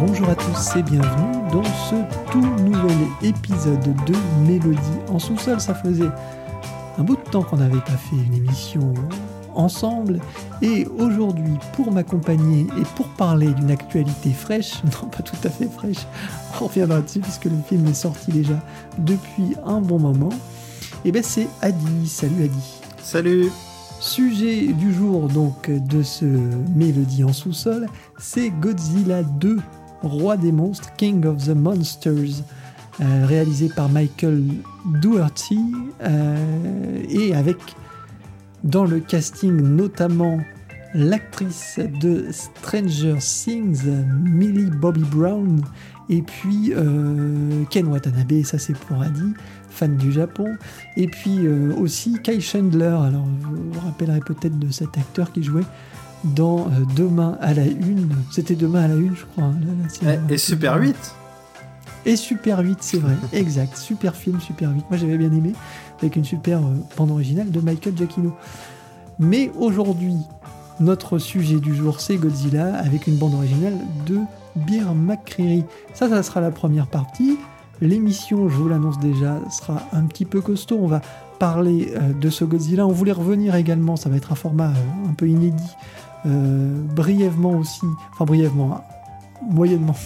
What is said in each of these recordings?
Bonjour à tous et bienvenue dans ce tout nouvel épisode de Mélodie en sous-sol. Ça faisait un bout de temps qu'on n'avait pas fait une émission ensemble et aujourd'hui pour m'accompagner et pour parler d'une actualité fraîche, non pas tout à fait fraîche, on reviendra dessus puisque le film est sorti déjà depuis un bon moment, et ben c'est Adi. Salut Adi. Salut Sujet du jour donc de ce Mélodie en sous-sol, c'est Godzilla 2, Roi des monstres, King of the Monsters, euh, réalisé par Michael Dougherty euh, et avec dans le casting notamment l'actrice de Stranger Things, Millie Bobby Brown, et puis euh, Ken Watanabe, ça c'est pour Adi, fan du Japon, et puis euh, aussi Kai Chandler, alors vous vous rappellerez peut-être de cet acteur qui jouait dans euh, Demain à la Une, c'était Demain à la Une je crois. hein. Et Super 8 Et Super 8, c'est vrai, exact, super film, Super 8, moi j'avais bien aimé, avec une super bande originale de Michael Giacchino. Mais aujourd'hui, notre sujet du jour, c'est Godzilla, avec une bande originale de Bear McCreary. Ça, ça sera la première partie. L'émission, je vous l'annonce déjà, sera un petit peu costaud. On va parler euh, de ce Godzilla. On voulait revenir également, ça va être un format euh, un peu inédit, euh, brièvement aussi, enfin brièvement, hein, moyennement,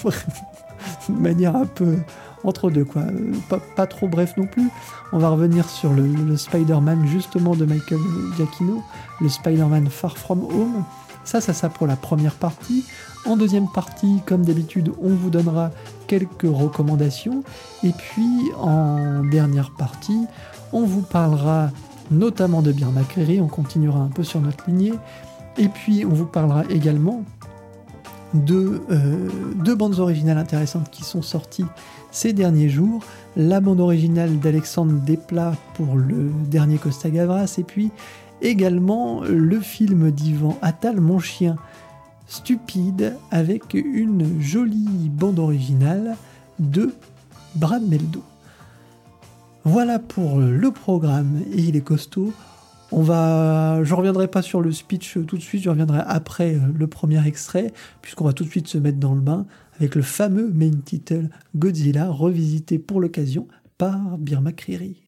de manière un peu entre deux, quoi. Euh, Pas, trop bref non plus. On va revenir sur le, Spider-Man justement de Michael Giacchino, le Spider-Man Far From Home. Ça, ça, ça pour la première partie. En deuxième partie, comme d'habitude, on vous donnera quelques recommandations. Et puis, en dernière partie, on vous parlera notamment de Bear McCreary. On continuera un peu sur notre lignée. Et puis, on vous parlera également de euh, deux bandes originales intéressantes qui sont sorties ces derniers jours. La bande originale d'Alexandre Desplat pour le dernier Costa Gavras, et puis également le film d'Ivan Attal, Mon chien stupide, avec une jolie bande originale de Brad Meldo. Voilà pour le programme, et il est costaud. On va, je reviendrai pas sur le speech tout de suite, je reviendrai après le premier extrait, puisqu'on va tout de suite se mettre dans le bain avec le fameux main title Godzilla, revisité pour l'occasion par Bear McCreary.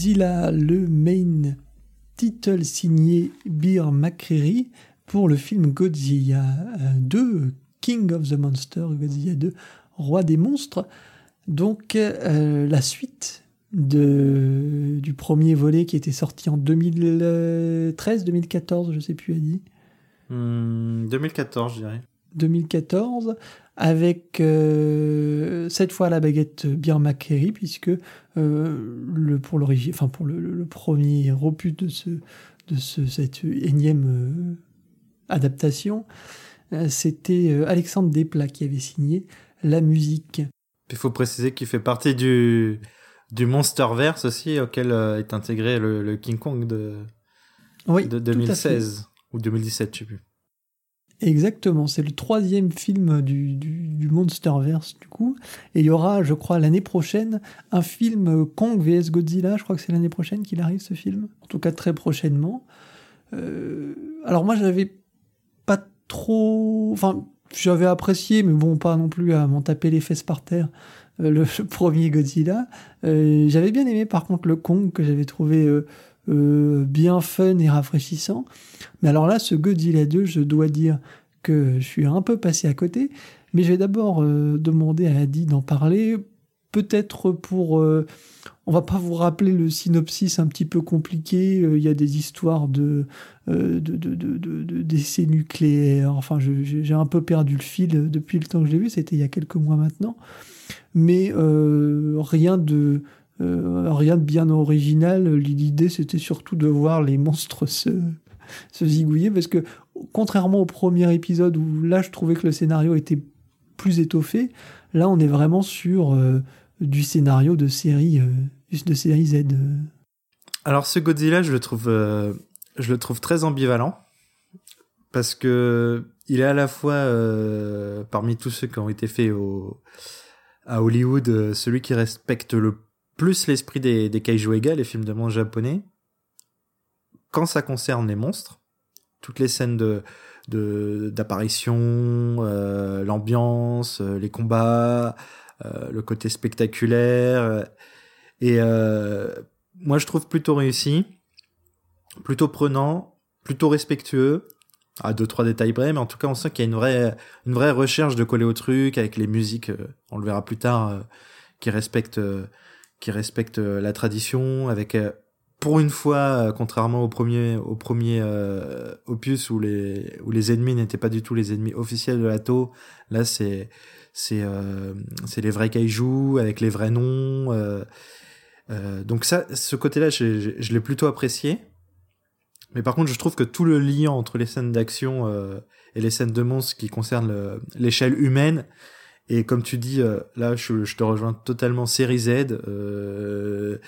Godzilla, le main title signé Beer McCreary pour le film Godzilla 2, King of the Monsters, Godzilla 2, Roi des monstres. Donc euh, la suite de, du premier volet qui était sorti en 2013, 2014, je sais plus, dit. 2014, je dirais. 2014, avec euh, cette fois la baguette bien McCary, puisque euh, le, pour, l'origine, enfin pour le, premier opus de, ce, de ce, cette énième adaptation, c'était Alexandre Desplat qui avait signé la musique. Il faut préciser qu'il fait partie du, du Monsterverse aussi, auquel euh, est intégré le, King Kong de, de 2016 ou 2017, je sais plus. Exactement, c'est le troisième film du, du, Monsterverse du coup. Et il y aura, je crois, l'année prochaine, un film Kong vs Godzilla. Je crois que c'est l'année prochaine qu'il arrive ce film. En tout cas, très prochainement. Euh, alors moi, j'avais pas trop... Enfin, j'avais apprécié, mais bon, pas non plus à m'en taper les fesses par terre, euh, le, premier Godzilla. Euh, j'avais bien aimé par contre le Kong, que j'avais trouvé euh, bien fun et rafraîchissant. Mais alors là, ce Godzilla 2, je dois dire que je suis un peu passé à côté. Mais je vais d'abord demander à Adi d'en parler, peut-être pour on va pas vous rappeler le synopsis un petit peu compliqué. Euh, il y a des histoires de, euh, de, d'essais nucléaires. Enfin, j'ai un peu perdu le fil depuis le temps que je l'ai vu. C'était il y a quelques mois maintenant. Mais euh, rien de rien de bien original. L'idée, c'était surtout de voir les monstres se, se zigouiller. Parce que, contrairement au premier épisode où là, je trouvais que le scénario était plus étoffé, là, on est vraiment sur du scénario de série, euh, de série Z. Euh. Alors ce Godzilla, je le trouve, euh, je le trouve très ambivalent parce que il est à la fois parmi tous ceux qui ont été faits au, à Hollywood, celui qui respecte le plus l'esprit des, des kaiju égal, les films de monstres japonais. Quand ça concerne les monstres, toutes les scènes de d'apparition, l'ambiance, les combats, euh, le côté spectaculaire. Euh, et euh, moi, je trouve plutôt réussi, plutôt prenant, plutôt respectueux à deux trois détails près, mais en tout cas on sent qu'il y a une vraie une vraie recherche de coller au truc avec les musiques, on le verra plus tard, qui respectent qui respectent la tradition, avec pour une fois, contrairement au premier au premier opus où les où les ennemis n'étaient pas du tout les ennemis officiels de l'ATO, là c'est c'est euh, c'est les vrais kaiju avec les vrais noms. Euh, euh, donc ça, ce côté-là, je, je, l'ai plutôt apprécié. Mais par contre, je trouve que tout le lien entre les scènes d'action et les scènes de monstres qui concernent l'échelle humaine, et comme tu dis, là, je, te rejoins totalement série Z. Euh,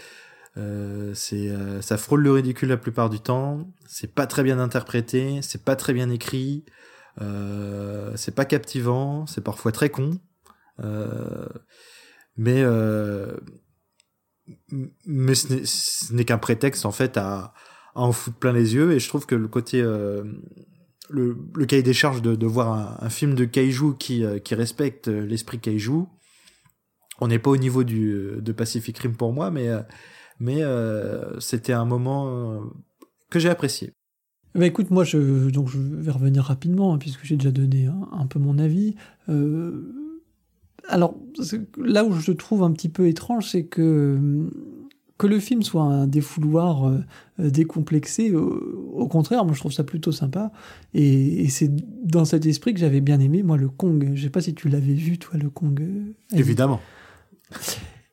euh, c'est, ça frôle le ridicule la plupart du temps. C'est pas très bien interprété, c'est pas très bien écrit. Euh, c'est pas captivant, c'est parfois très con, euh, mais euh, mais ce n'est qu'un prétexte en fait à, en foutre plein les yeux. Et je trouve que le côté le, cahier des charges de, voir un, film de kaiju qui, qui respecte l'esprit kaiju. On n'est pas au niveau du, de Pacific Rim pour moi, mais, c'était un moment que j'ai apprécié. Bah écoute, moi, je, donc je vais revenir rapidement, hein, puisque j'ai déjà donné un, peu mon avis. Euh, alors, là où je trouve un petit peu étrange, c'est que que le film soit un défouloir euh, décomplexé, au, contraire, moi je trouve ça plutôt sympa. Et, c'est dans cet esprit que j'avais bien aimé, moi, le Kong. Je sais pas si tu l'avais vu, toi, le Kong. Euh, Évidemment.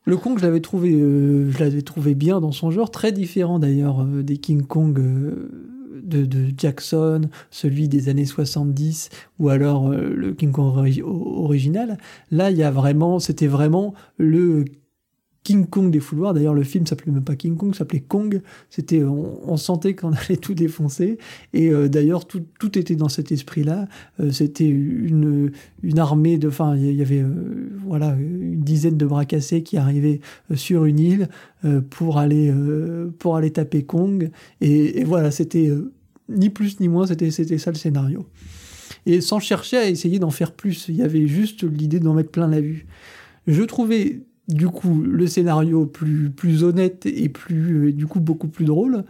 Le Kong, je l'avais trouvé, je l'avais trouvé bien dans son genre, très différent d'ailleurs des King Kong de, Jackson, celui des années 70, ou alors euh, le King Kong original. Là, il y a vraiment, c'était vraiment le King Kong des fouloirs. D'ailleurs, le film s'appelait même pas King Kong, s'appelait Kong. C'était, on, sentait qu'on allait tout défoncer. Et euh, d'ailleurs, tout, tout, était dans cet esprit-là. Euh, c'était une, une armée de, enfin, il y avait, voilà, une dizaine de bras cassés qui arrivaient sur une île pour aller, pour aller taper Kong. Et, et voilà, c'était ni plus ni moins, c'était ça le scénario. Et sans chercher à essayer d'en faire plus, il y avait juste l'idée d'en mettre plein la vue. Je trouvais du coup, le scénario plus, plus honnête et plus, du coup, beaucoup plus drôle.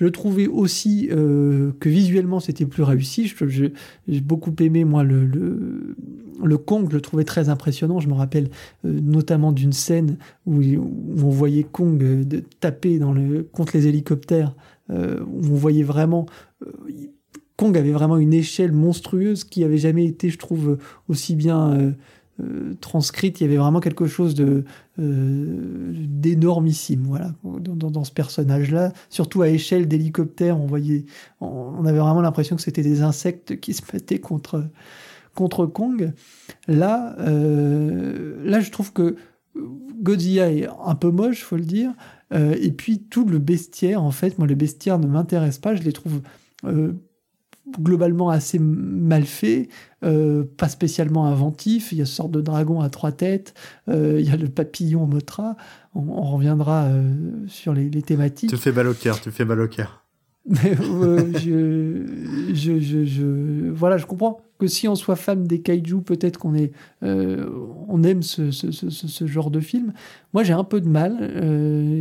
Je trouvais aussi euh, que visuellement c'était plus réussi. J'ai beaucoup aimé moi le, Kong, je le trouvais très impressionnant. Je me rappelle euh, notamment d'une scène où, on voyait Kong euh, taper contre les hélicoptères, où on voyait vraiment Kong avait vraiment une échelle monstrueuse qui avait jamais été, je trouve, aussi bien euh, transcrite, il y avait vraiment quelque chose de euh, d'énormissime, voilà, dans, ce personnage-là. Surtout à échelle d'hélicoptère, on voyait, on, avait vraiment l'impression que c'était des insectes qui se mettaient contre contre Kong. Là, euh, là, je trouve que Godzilla est un peu moche, faut le dire. et puis tout le bestiaire, en fait, moi, le bestiaire ne m'intéresse pas. Je les trouve globalement assez mal fait, euh, pas spécialement inventif. Il y a ce sorte de dragon à trois têtes, euh, il y a le papillon Motra. On, on reviendra euh, sur les, thématiques. Tu fais mal au cœur, tu fais mal au cœur. Mais je, je, je, je, voilà, je comprends que si on soit fan des kaiju, peut-être qu'on est, on aime ce, ce, ce, ce, genre de film. Moi, j'ai un peu de mal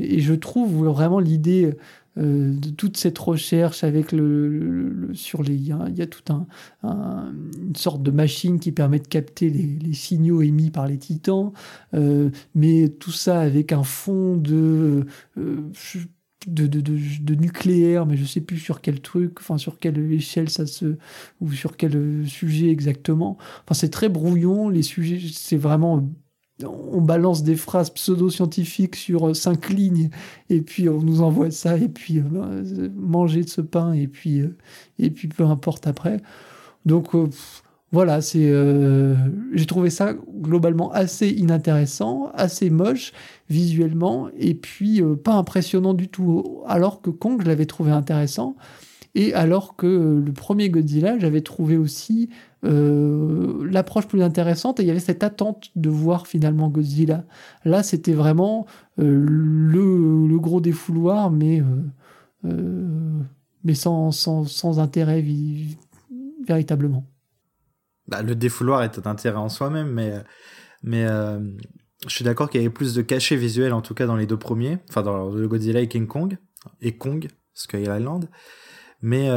et je trouve vraiment l'idée euh, de toute cette recherche avec le, sur les il y, a, tout un, une sorte de machine qui permet de capter les, signaux émis par les titans euh, mais tout ça avec un fond de euh, de, de, de, nucléaire, mais je sais plus sur quel truc, enfin sur quelle échelle ça se, ou sur quel sujet exactement. Enfin c'est très brouillon, les sujets, c'est vraiment on balance des phrases pseudo-scientifiques sur euh, cinq lignes et puis on nous envoie ça et puis euh, manger de ce pain et puis euh, et puis peu importe après. Donc voilà, c'est j'ai trouvé ça globalement assez inintéressant, assez moche visuellement et puis pas impressionnant du tout alors que Kong je l'avais trouvé intéressant et alors que le premier Godzilla j'avais trouvé aussi euh, l'approche plus intéressante et il y avait cette attente de voir finalement Godzilla. Là, c'était vraiment euh, le, gros défouloir, mais, euh, mais sans, sans, intérêt véritablement. Bah, le défouloir est un intérêt en soi-même, mais, mais je suis d'accord qu'il y avait plus de cachet visuel, en tout cas dans les deux premiers, enfin dans le Godzilla et King Kong, et Kong, Sky Island. Mais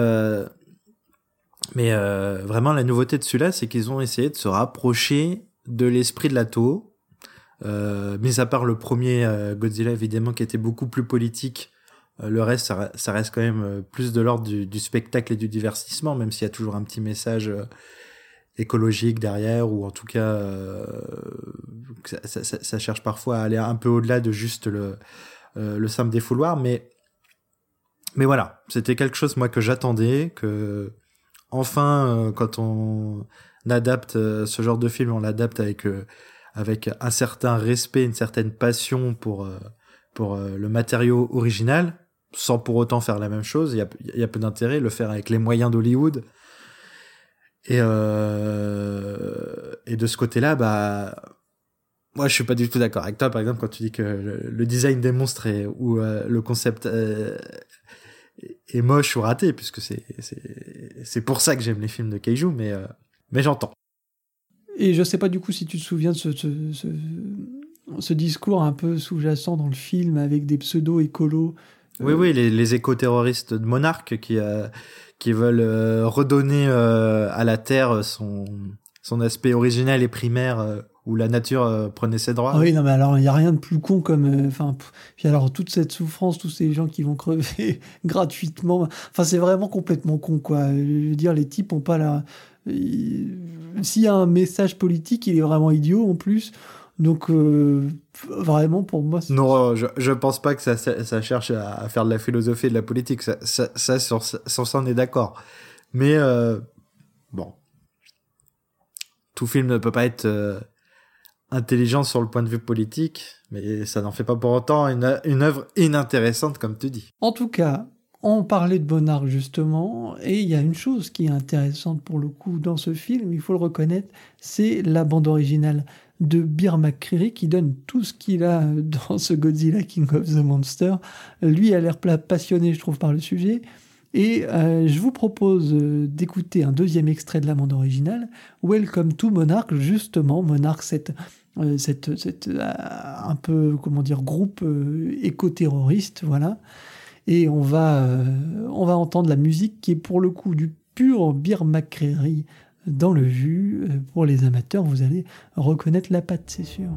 mais euh, vraiment, la nouveauté de celui-là, c'est qu'ils ont essayé de se rapprocher de l'esprit de la Toho. Euh, mis à part le premier euh, Godzilla, évidemment, qui était beaucoup plus politique, euh, le reste, ça, reste quand même plus de l'ordre du, spectacle et du divertissement, même s'il y a toujours un petit message écologique derrière, ou en tout cas, ça, cherche parfois à aller un peu au-delà de juste le, le simple défouloir. Mais, mais voilà, c'était quelque chose, moi, que j'attendais, que enfin, euh, quand on adapte euh, ce genre de film, on l'adapte avec euh, avec un certain respect, une certaine passion pour pour le matériau original, sans pour autant faire la même chose. Il y a, y a peu d'intérêt le faire avec les moyens d'Hollywood. Et euh, et de ce côté-là, bah moi je suis pas du tout d'accord avec toi par exemple quand tu dis que le, design des monstres ou le concept est moche ou raté, puisque c'est c'est pour ça que j'aime les films de kaiju, mais euh, mais j'entends. Et je sais pas du coup si tu te souviens de ce, ce, discours un peu sous-jacent dans le film avec des pseudo-écolos. Oui, oui, les, les éco-terroristes de Monarque qui, euh, qui veulent euh, redonner à la Terre son, son aspect originel et primaire où la nature euh, prenait ses droits. oui, non, mais alors il n'y a rien de plus con comme. Euh, enfin, puis alors toute cette souffrance, tous ces gens qui vont crever gratuitement. Enfin, c'est vraiment complètement con, quoi. Je veux dire, les types ont pas la. S'il y a un message politique, il est vraiment idiot en plus. Donc, euh, vraiment, pour moi. Non, je, je pense pas que ça, ça, cherche à faire de la philosophie et de la politique. Ça, ça, ça sur, ça, on est d'accord. Mais, bon. Tout film ne peut pas être intelligent sur le point de vue politique, mais ça n'en fait pas pour autant une, une œuvre inintéressante, comme tu dis. En tout cas, on parlait de Bonnard justement, et il y a une chose qui est intéressante pour le coup dans ce film, il faut le reconnaître, c'est la bande originale de Bir McCreary qui donne tout ce qu'il a dans ce Godzilla King of the Monster. Lui a l'air passionné, je trouve, par le sujet. Et euh, je vous propose euh, d'écouter un deuxième extrait de la bande originale, Welcome to Monarch, justement, Monarch, cette cette, cette un peu comment dire groupe éco-terroriste, voilà. Et on va on va entendre la musique qui est pour le coup du pur beer dans le vu. Pour les amateurs, vous allez reconnaître la patte, c'est sûr.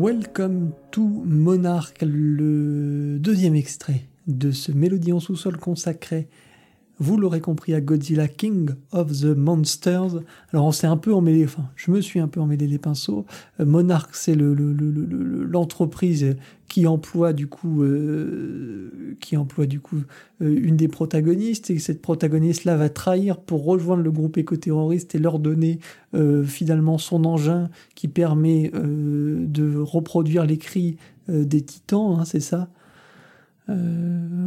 Welcome to Monarch, le deuxième extrait de ce mélodie en sous-sol consacré, vous l'aurez compris, à Godzilla King of the Monsters. Alors on s'est un peu emmêlé, enfin je me suis un peu emmêlé les pinceaux. Euh, Monarch c'est l'entreprise le, qui emploie du coup, euh, qui emploie du coup euh, une des protagonistes et cette protagoniste-là va trahir pour rejoindre le groupe éco-terroriste et leur donner finalement son engin qui permet de reproduire les cris des titans, hein, c'est ça?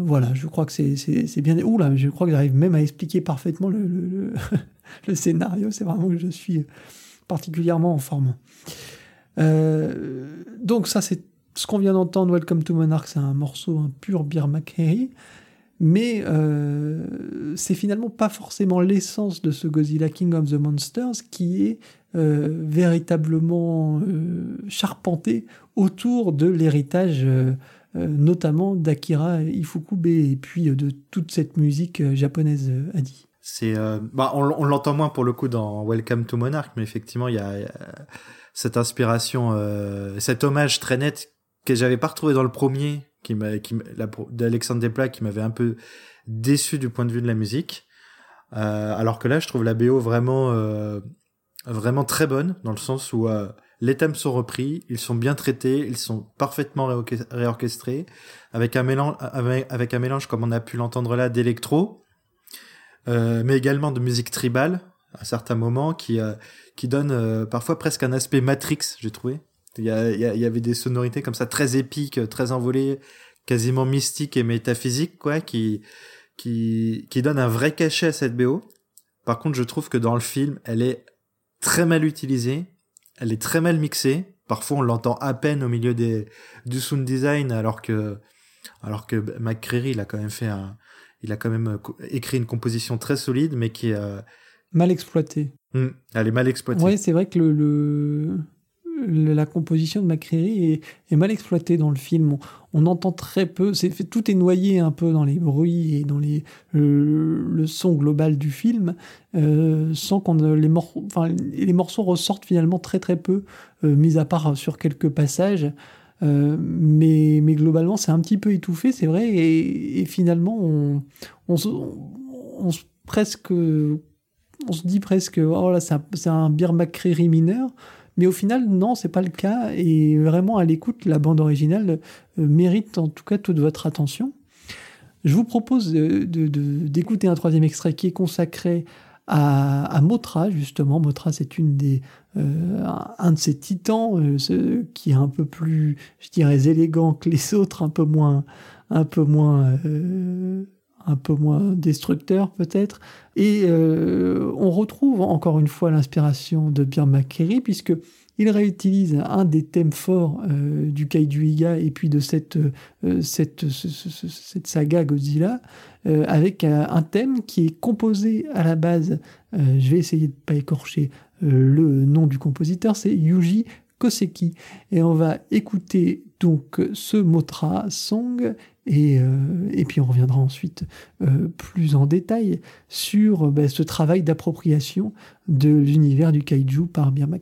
Voilà, je crois que c'est bien. Ouh là, je crois que j'arrive même à expliquer parfaitement le, scénario. C'est vraiment que je suis particulièrement en forme. donc ça, c'est ce qu'on vient d'entendre, Welcome to Monarch, c'est un morceau, un pur Beer McHenry, mais euh, c'est finalement pas forcément l'essence de ce Godzilla King of the Monsters qui est euh, véritablement euh, charpenté autour de l'héritage notamment d'Akira Ifukube et puis de toute cette musique japonaise a dit. C'est, bah, on, l'entend moins pour le coup dans Welcome to Monarch, mais effectivement il y a, cette inspiration, cet hommage très net que j'avais pas retrouvé dans le premier, qui m'a, qui d'Alexandre Desplat, qui m'avait un peu déçu du point de vue de la musique. Euh, alors que là, je trouve la BO vraiment, euh, vraiment très bonne, dans le sens où euh, les thèmes sont repris, ils sont bien traités, ils sont parfaitement réorchestrés, avec un mélange, avec, un mélange comme on a pu l'entendre là d'électro, euh, mais également de musique tribale à certains moments qui qui donne parfois presque un aspect Matrix, j'ai trouvé. Il y, y, avait des sonorités comme ça très épiques, très envolées, quasiment mystiques et métaphysiques, quoi, qui, qui, qui donnent un vrai cachet à cette BO. Par contre, je trouve que dans le film, elle est très mal utilisée, elle est très mal mixée, parfois on l'entend à peine au milieu des, du sound design, alors que, alors que McCreary, il a quand même fait un, il a quand même écrit une composition très solide, mais qui est mal exploitée. Hmm, elle est mal exploitée. Oui, c'est vrai que le, la composition de McCreary est, mal exploitée dans le film. On, entend très peu, tout est noyé un peu dans les bruits et dans le, son global du film, euh, sans qu'on les, enfin, les morceaux ressortent finalement très très peu, euh, mis à part sur quelques passages. Euh, mais, globalement, c'est un petit peu étouffé, c'est vrai, et, finalement, on, on, presque, on se dit presque, oh là, c'est un, un Beer mineur, mais au final, non, c'est pas le cas. Et vraiment, à l'écoute, la bande originale euh, mérite en tout cas toute votre attention. Je vous propose d'écouter un troisième extrait qui est consacré à, Motra, justement. Motra, c'est une des, euh, un de ces titans euh, qui est un peu plus, je dirais, élégant que les autres, un peu moins, un peu moins un peu moins destructeur peut-être. Et euh, on retrouve encore une fois l'inspiration de Björn McKerry puisque il réutilise un des thèmes forts euh, du Kaiju Iga et puis de cette, euh, cette, cette, saga Godzilla avec un thème qui est composé à la base, je vais essayer de pas écorcher le nom du compositeur, c'est Yuji Koseki. Et on va écouter donc ce Motra Song euh, et, puis on reviendra ensuite euh, plus en détail sur ben, ce travail d'appropriation de l'univers du kaiju par Birma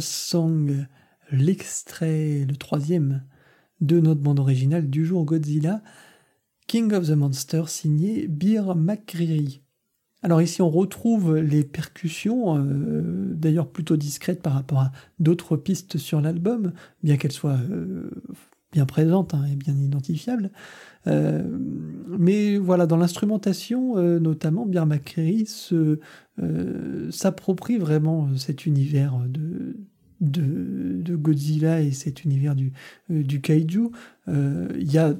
Song, l'extrait, le troisième de notre bande originale du jour Godzilla, King of the Monster signé Beer McCreary. Alors ici on retrouve les percussions, euh, d'ailleurs plutôt discrètes par rapport à d'autres pistes sur l'album, bien qu'elles soient euh, bien présentes hein, et bien identifiables. Euh, mais voilà, dans l'instrumentation, notamment, Beer McCreary s'approprie vraiment cet univers de, de, Godzilla et cet univers du, euh, du kaiju. Euh, il y a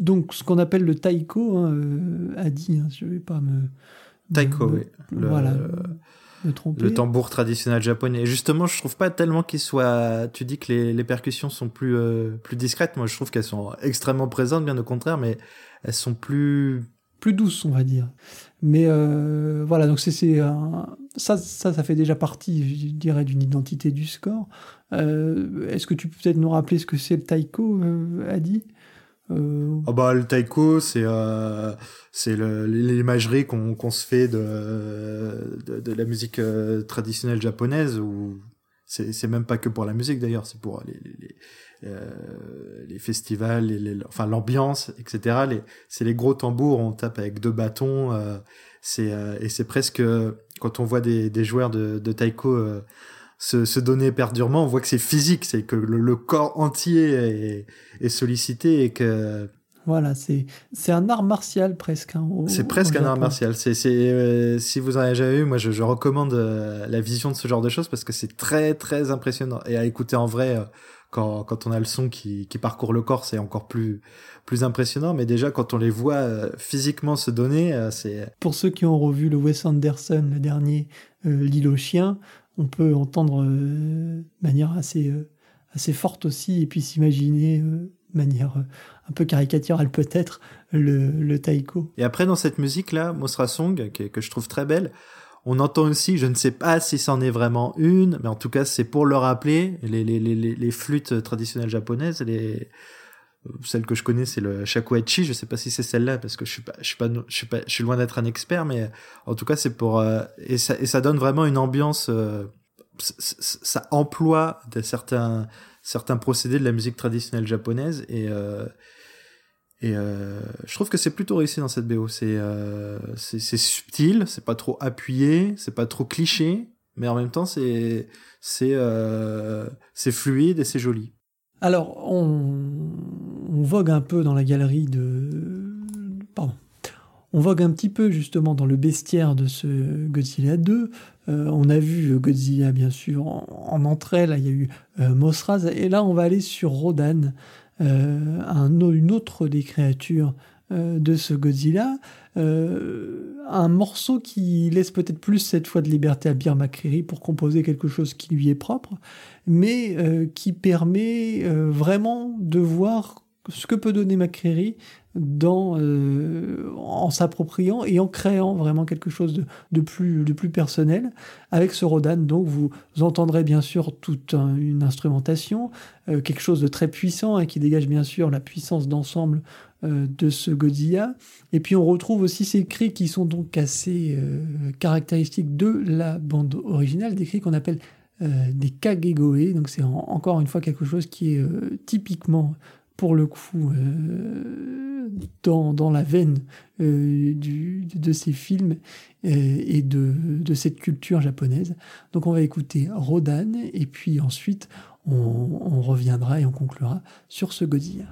donc ce qu'on appelle le taiko, hein, euh, a dit, hein, je ne vais pas me... Taiko, oui. Le, voilà, le tambour traditionnel japonais. Et justement, je trouve pas tellement qu'il soit... Tu dis que les, les percussions sont plus, plus discrètes. Moi, je trouve qu'elles sont extrêmement présentes, bien au contraire, mais elles sont plus plus douce, on va dire. Mais euh, voilà, donc c'est ça, ça, ça fait déjà partie, je dirais, d'une identité du score. Euh, est-ce que tu peux peut-être nous rappeler ce que c'est le taiko, euh, Adi? Euh, Ah bah le taiko c'est l'imagerie qu'on qu'on se fait de de, la musique traditionnelle japonaise c'est même pas que pour la musique d'ailleurs c'est pour les, les, euh, les festivals les, les- enfin l'ambiance etc les c'est les gros tambours on tape avec deux bâtons euh, c'est euh, et c'est presque quand on voit des des joueurs de de taiko se, se donner éperdument, on voit que c'est physique, c'est que le, le corps entier est, est sollicité et que voilà, c'est c'est un art martial presque. hein, au- c'est presque un art martial. C'est, c'est, euh, si vous en avez jamais vu, moi je, je recommande euh, la vision de ce genre de choses parce que c'est très très impressionnant et à écouter en vrai euh, quand, quand on a le son qui, qui parcourt le corps, c'est encore plus plus impressionnant. Mais déjà quand on les voit euh, physiquement se donner, euh, c'est Pour ceux qui ont revu le Wes Anderson, le dernier, euh, L'île aux chiens, on peut entendre euh, de manière assez, euh, assez forte aussi, et puis s'imaginer de manière un peu caricaturale peut-être, le, le taiko. Et après, dans cette musique-là, Mosra Song, que, que je trouve très belle, on entend aussi, je ne sais pas si c'en est vraiment une, mais en tout cas, c'est pour le rappeler, les, les, les, les, flûtes traditionnelles japonaises, les, celle que je connais, c'est le shakuhachi. Je sais pas si c'est celle-là, parce que je suis pas, je suis pas, je suis loin d'être un expert, mais en tout cas, c'est pour, euh, et ça, et ça donne vraiment une ambiance, euh, ça emploie de certains, certains procédés de la musique traditionnelle japonaise et, euh, et euh, je trouve que c'est plutôt réussi dans cette BO. C'est euh, c'est c'est subtil, c'est pas trop appuyé, c'est pas trop cliché, mais en même temps c'est c'est euh, c'est fluide et c'est joli. Alors, on, vogue un peu dans la galerie de... Pardon. On vogue un petit peu justement dans le bestiaire de ce Godzilla 2. Euh, on a vu Godzilla, bien sûr, en, en entrée. Là, il y a eu Mosraz. Et là, on va aller sur Rodan, un, o- une autre des créatures euh, de ce Godzilla. Euh, un morceau qui laisse peut-être plus cette fois de liberté à Beer McCreary pour composer quelque chose qui lui est propre, mais euh, qui permet euh, vraiment de voir ce que peut donner McCreary dans, euh, en s'appropriant et en créant vraiment quelque chose de, plus, de plus personnel avec ce Rodan. Donc vous entendrez bien sûr toute un- une instrumentation, euh, quelque chose de très puissant et qui dégage bien sûr la puissance d'ensemble euh, de ce Godzilla. Et puis on retrouve aussi ces cris qui sont donc assez euh, caractéristiques de la bande originale, des cris qu'on appelle euh, des kagegoe. Donc c'est en- encore une fois quelque chose qui est euh, typiquement pour le coup euh, dans, dans la veine euh, du, de ces films euh, et de, de cette culture japonaise. Donc on va écouter Rodan et puis ensuite on, on reviendra et on conclura sur ce Godzilla.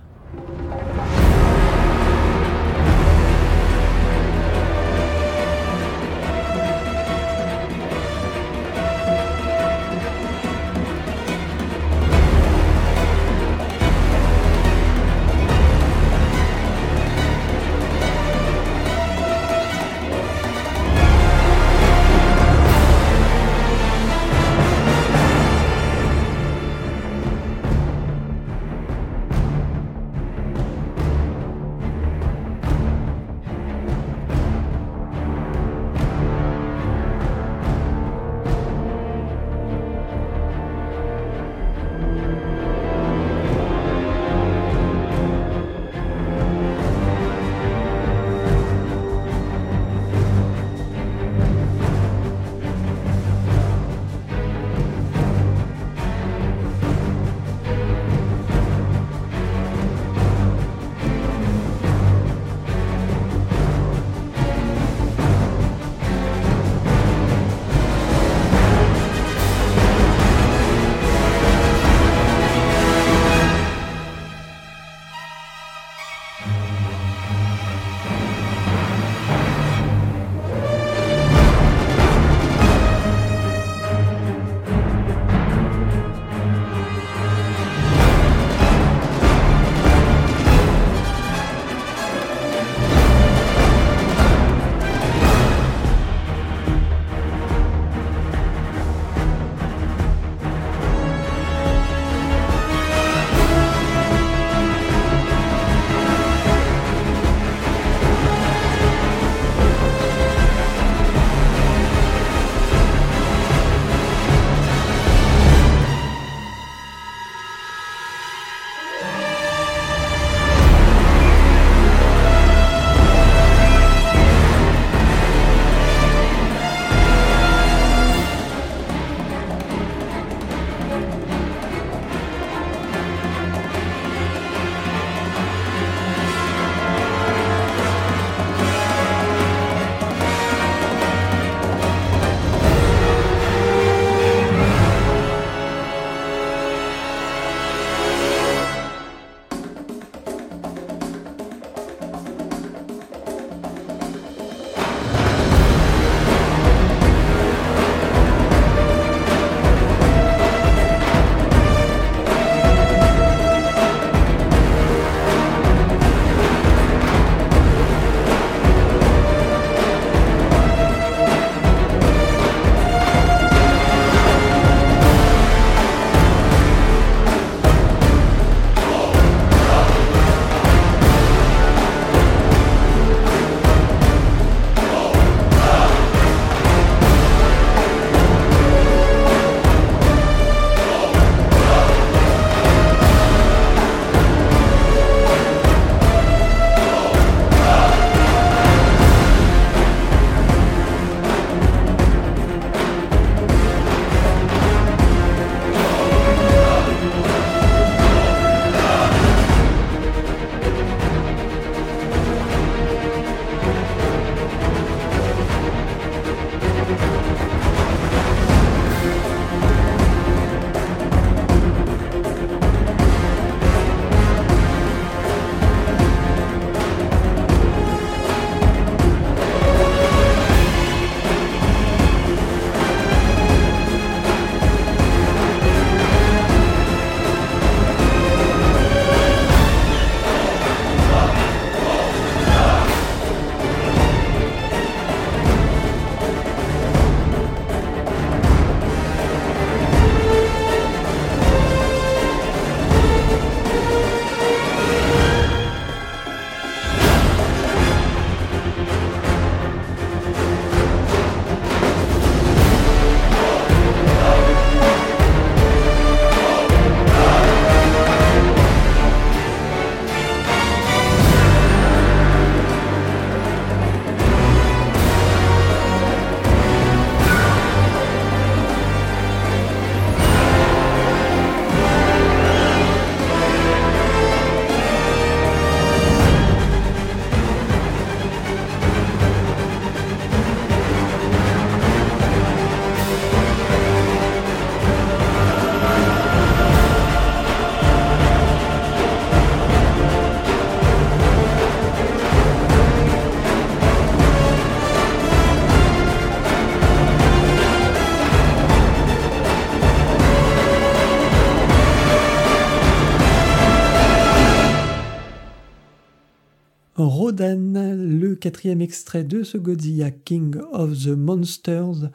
Rodan, le quatrième extrait de ce Godzilla King of the Monsters.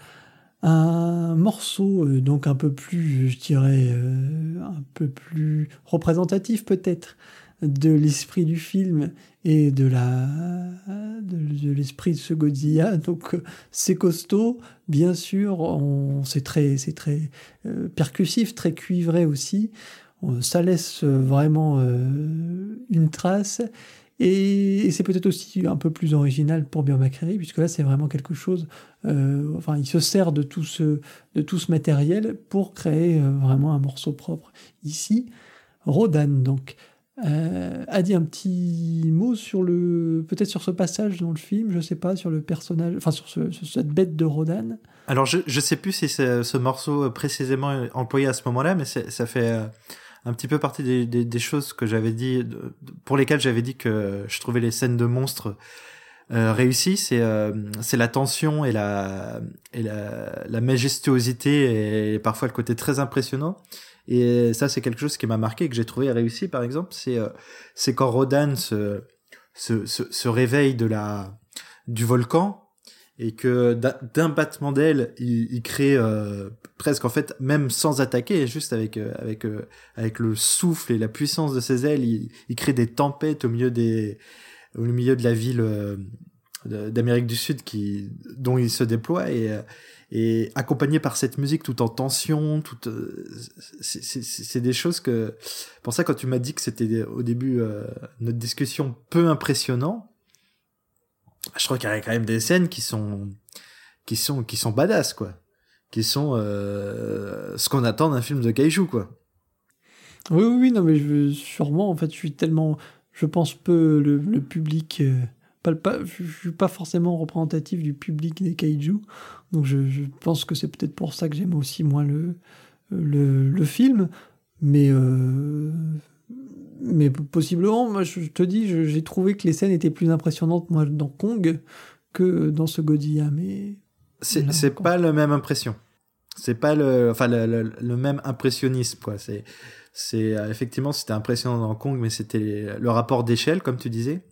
Un morceau euh, donc un peu plus, je dirais, euh, un peu plus représentatif peut-être de l'esprit du film et de la de, l'esprit de ce Godzilla. Donc euh, c'est costaud, bien sûr, c'est très c'est très percussif, très cuivré aussi. ça laisse vraiment une trace et, c'est peut-être aussi un peu plus original pour Björn puisque là, c'est vraiment quelque chose. Euh, enfin, il se sert de tout ce, de tout ce matériel pour créer euh, vraiment un morceau propre. Ici, Rodan, donc, euh, a dit un petit mot sur le. Peut-être sur ce passage dans le film, je sais pas, sur le personnage. Enfin, sur cette bête de Rodan. Alors, je, je sais plus si ce morceau précisément employé à ce moment-là, mais ça fait un petit peu partie des, choses que j'avais dit, pour lesquelles j'avais dit que je trouvais les scènes de monstres euh, réussies. C'est euh, c'est la tension et la et la majestuosité et parfois le côté très impressionnant. Et ça, c'est quelque chose qui m'a marqué et que j'ai trouvé réussi, par exemple. C'est euh, c'est quand Rodan se, se, se, se réveille de la du volcan et que d'un battement d'aile, il, il, crée euh, presque en fait même sans attaquer, juste avec euh, avec euh, avec le souffle et la puissance de ses ailes, il, il, crée des tempêtes au milieu des au milieu de la ville d'Amérique du Sud qui dont il se déploie et et accompagné par cette musique tout en tension, tout c'est des choses que pour ça quand tu m'as dit que c'était au début notre discussion peu impressionnant je crois qu'il y a quand même des scènes qui sont qui sont qui sont badass quoi. Qui sont euh, ce qu'on attend d'un film de kaiju quoi. Oui oui, oui non mais sûrement en fait je suis tellement je pense peu le, le public euh, pas, pas je, suis pas forcément représentatif du public des kaiju donc je, je pense que c'est peut-être pour ça que j'aime aussi moins le le, le film mais euh, mais possiblement, moi je te dis, j'ai trouvé que les scènes étaient plus impressionnantes moi dans Kong que dans ce Godzilla, mais c'est pas la même impression. C'est pas le, enfin le, le, même impressionnisme quoi. C'est c'est effectivement c'était impressionnant dans Kong, mais c'était le rapport d'échelle comme tu disais.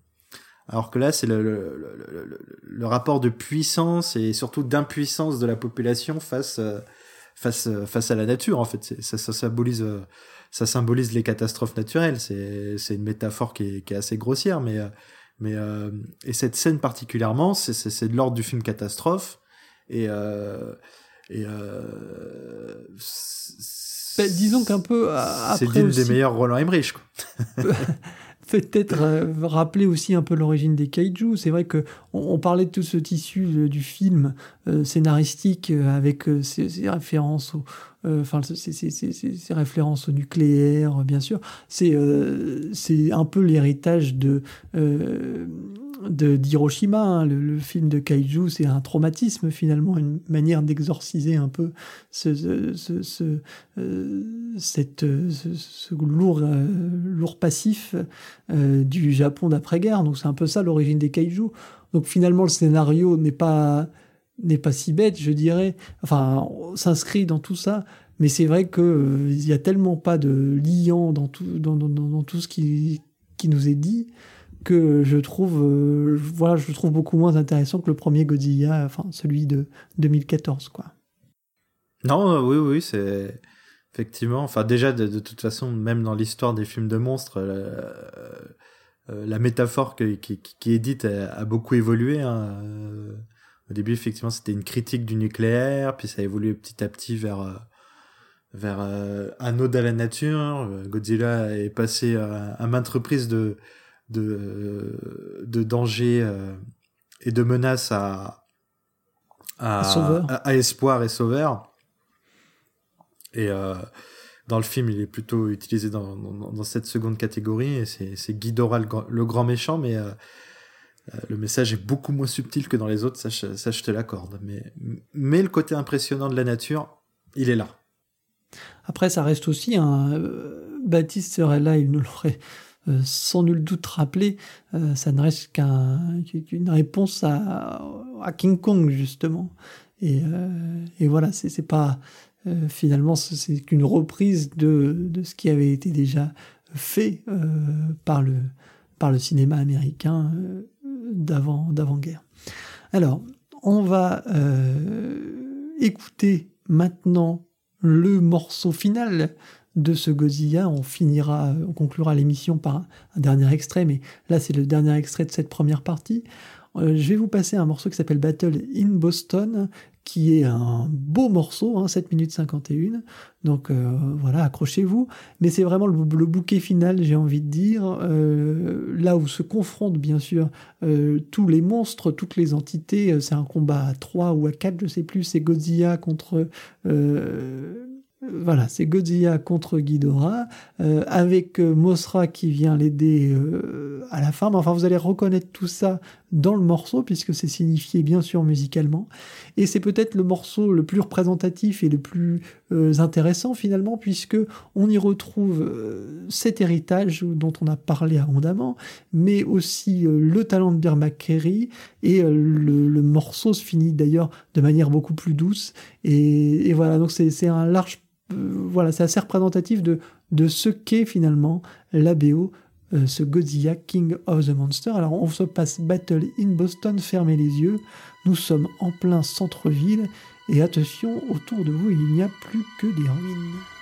Alors que là, c'est le, le, le, rapport de puissance et surtout d'impuissance de la population face, face, face à la nature, en fait. Ça, ça symbolise euh, ça symbolise les catastrophes naturelles. C'est c'est une métaphore qui est, qui est assez grossière, mais euh, mais euh, et cette scène particulièrement, c'est c'est de l'ordre du film catastrophe et euh, et euh, ben, disons qu'un peu après c'est l'une des meilleurs Roland Emmerich. Quoi. peut-être rappeler aussi un peu l'origine des kaiju. C'est vrai que on, parlait de tout ce tissu du film scénaristique avec ses, références au, enfin ces, références au nucléaire, bien sûr. C'est c'est un peu l'héritage de de d'Hiroshima. Hein. Le, film de Kaiju, c'est un traumatisme finalement, une manière d'exorciser un peu ce, ce, ce, euh, cette, ce, lourd, euh, lourd passif euh, du Japon d'après-guerre. Donc c'est un peu ça l'origine des Kaiju. Donc finalement, le scénario n'est pas n'est pas si bête, je dirais. Enfin, s'inscrit dans tout ça. Mais c'est vrai qu'il il n'y a tellement pas de liant dans tout, dans, dans, tout ce qui, qui nous est dit que je trouve, euh, voilà, je trouve beaucoup moins intéressant que le premier Godzilla, enfin celui de 2014, quoi. Non, euh, oui, oui, c'est effectivement, enfin déjà de, toute façon, même dans l'histoire des films de monstres, euh, la métaphore qui, qui, est dite a, beaucoup évolué. Hein. Au début, effectivement, c'était une critique du nucléaire, puis ça a évolué petit à petit vers vers un ode à la nature. Godzilla est passé à, maintes reprises de de, de danger euh, et de menaces à, à, espoir et sauveur. Et euh, dans le film, il est plutôt utilisé dans, dans, cette seconde catégorie, et c'est Guy le, grand méchant, mais euh, le message est beaucoup moins subtil que dans les autres, ça, ça je te l'accorde. Mais, mais le côté impressionnant de la nature, il est là. Après, ça reste aussi un. Baptiste serait là, il nous l'aurait euh, sans nul doute rappeler, euh, ça ne reste qu'une réponse à, à, King Kong justement. Et, euh, et voilà, c'est pas finalement c'est qu'une reprise de, de ce qui avait été déjà fait par le par le cinéma américain d'avant d'avant-guerre. Alors, on va écouter maintenant le morceau final de ce Godzilla. On finira, on conclura l'émission par un, dernier extrait, mais là c'est le dernier extrait de cette première partie. Euh, je vais vous passer un morceau qui s'appelle Battle in Boston, qui est un beau morceau, hein, 7 minutes 51. Donc euh, voilà, accrochez-vous. Mais c'est vraiment le, bouquet final, j'ai envie de dire, euh, là où se confrontent bien sûr tous les monstres, toutes les entités. C'est un combat à 3 ou à 4, je sais plus. C'est Godzilla contre voilà, c'est Godzilla contre Ghidorah, euh, avec euh, Mosra qui vient l'aider euh, à la fin. Mais enfin, vous allez reconnaître tout ça dans le morceau, puisque c'est signifié bien sûr musicalement. Et c'est peut-être le morceau le plus représentatif et le plus intéressant finalement, puisque on y retrouve cet héritage dont on a parlé abondamment, mais aussi le talent de Beer McCreary. Et le, morceau se finit d'ailleurs de manière beaucoup plus douce. Et, voilà, donc c'est un large euh, voilà, c'est assez représentatif de, de ce qu'est finalement la BO, euh, ce Godzilla King of the Monster. Alors on se passe Battle in Boston, fermez les yeux, nous sommes en plein centre-ville, et attention, autour de vous il n'y a plus que des ruines.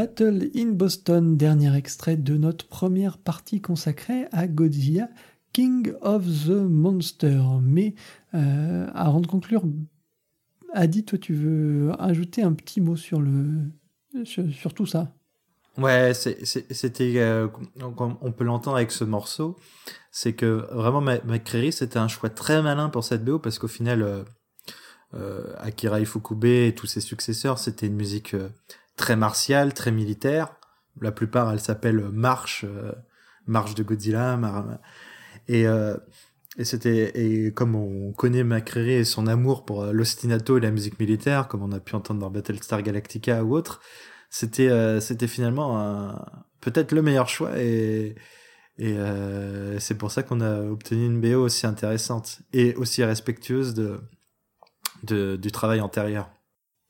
Battle in Boston, dernier extrait de notre première partie consacrée à Godzilla, King of the Monster. Mais euh, avant de conclure, Adi, toi tu veux ajouter un petit mot sur, le, sur, tout ça? Ouais, c'était, euh, on peut l'entendre avec ce morceau, c'est que vraiment McCreary c'était un choix très malin pour cette BO parce qu'au final, euh, euh, Akira Ifukube et tous ses successeurs, c'était une musique euh, très martiale, très militaire. La plupart, elle s'appelle Marche, euh, Marche de Godzilla. Et, et c'était et comme on connaît McCreary et son amour pour l'ostinato et la musique militaire, comme on a pu entendre dans Battlestar Galactica ou autre, c'était c'était finalement peut-être le meilleur choix et et c'est pour ça qu'on a obtenu une BO aussi intéressante et aussi respectueuse de du travail antérieur.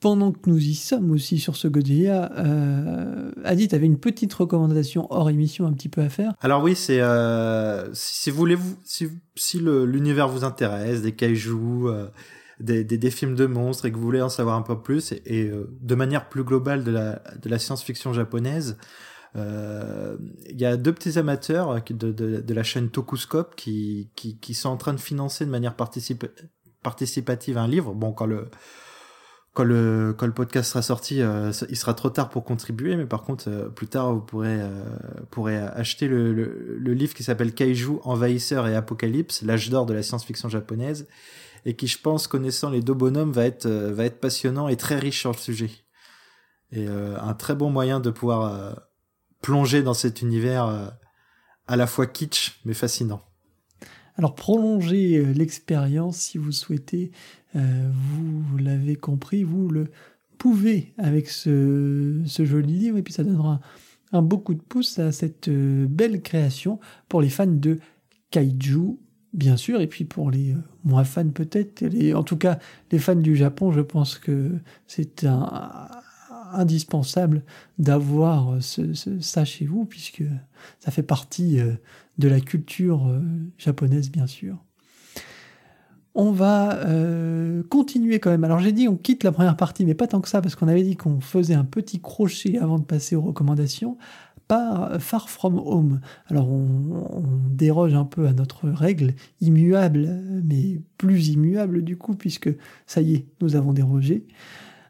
Pendant que nous y sommes aussi sur ce Godzilla, euh, Adi, tu avais une petite recommandation hors émission un petit peu à faire. Alors oui, c'est euh, si, vous voulez, si, si l'univers vous intéresse, des kaijus, euh, des, des, des, films de monstres et que vous voulez en savoir un peu plus, et, euh, de manière plus globale de la, de la science-fiction japonaise, euh, il y a deux petits amateurs de, de, de la chaîne Tokuscope qui, qui, qui, sont en train de financer de manière participative participative un livre. Bon, quand le quand le podcast sera sorti, euh, il sera trop tard pour contribuer, mais par contre, euh, plus tard, vous pourrez euh, acheter le, livre qui s'appelle Kaiju, Envahisseur et Apocalypse, l'âge d'or de la science-fiction japonaise, et qui, je pense, connaissant les deux bonhommes, va être va être passionnant et très riche sur le sujet, et un très bon moyen de pouvoir plonger dans cet univers à la fois kitsch mais fascinant. Alors prolongez l'expérience si vous souhaitez, euh, vous, l'avez compris, vous le pouvez avec ce, joli livre. Et puis ça donnera un, beau coup de pouce à cette euh, belle création pour les fans de kaiju bien sûr, et puis pour les moins fans peut-être, en tout cas les fans du Japon, je pense que c'est indispensable d'avoir ça chez vous, puisque ça fait partie de la culture euh, japonaise, bien sûr. On va euh, continuer quand même. Alors j'ai dit on quitte la première partie, mais pas tant que ça, parce qu'on avait dit qu'on faisait un petit crochet avant de passer aux recommandations par Far From Home. Alors on, déroge un peu à notre règle immuable, mais plus immuable du coup, puisque ça y est, nous avons dérogé.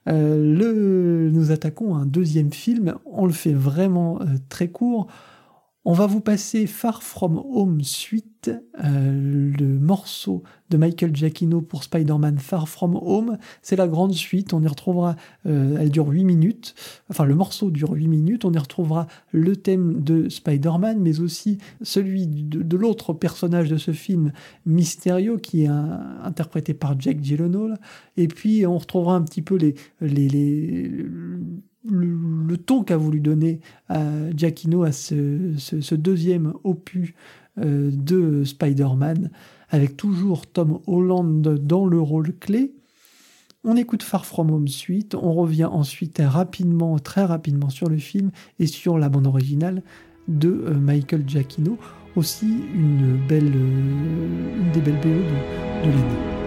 Euh, le, nous attaquons un deuxième film. On le fait vraiment très court. On va vous passer Far From Home Suite, euh, le morceau de Michael Giacchino pour Spider-Man Far From Home. C'est la grande suite, on y retrouvera, euh, elle dure 8 minutes, enfin le morceau dure 8 minutes, on y retrouvera le thème de Spider-Man, mais aussi celui de, l'autre personnage de ce film, Mysterio, qui est interprété par Jack Gyllenhaal. Et puis on retrouvera un petit peu les, les, les le, ton qu'a voulu donner à Giacchino à ce, deuxième opus euh, de Spider-Man, avec toujours Tom Holland dans le rôle clé. On écoute Far From Home suite, on revient ensuite rapidement, très rapidement sur le film et sur la bande originale de euh, Michael Giacchino, aussi une belle, euh, des belles BO de, de l'année.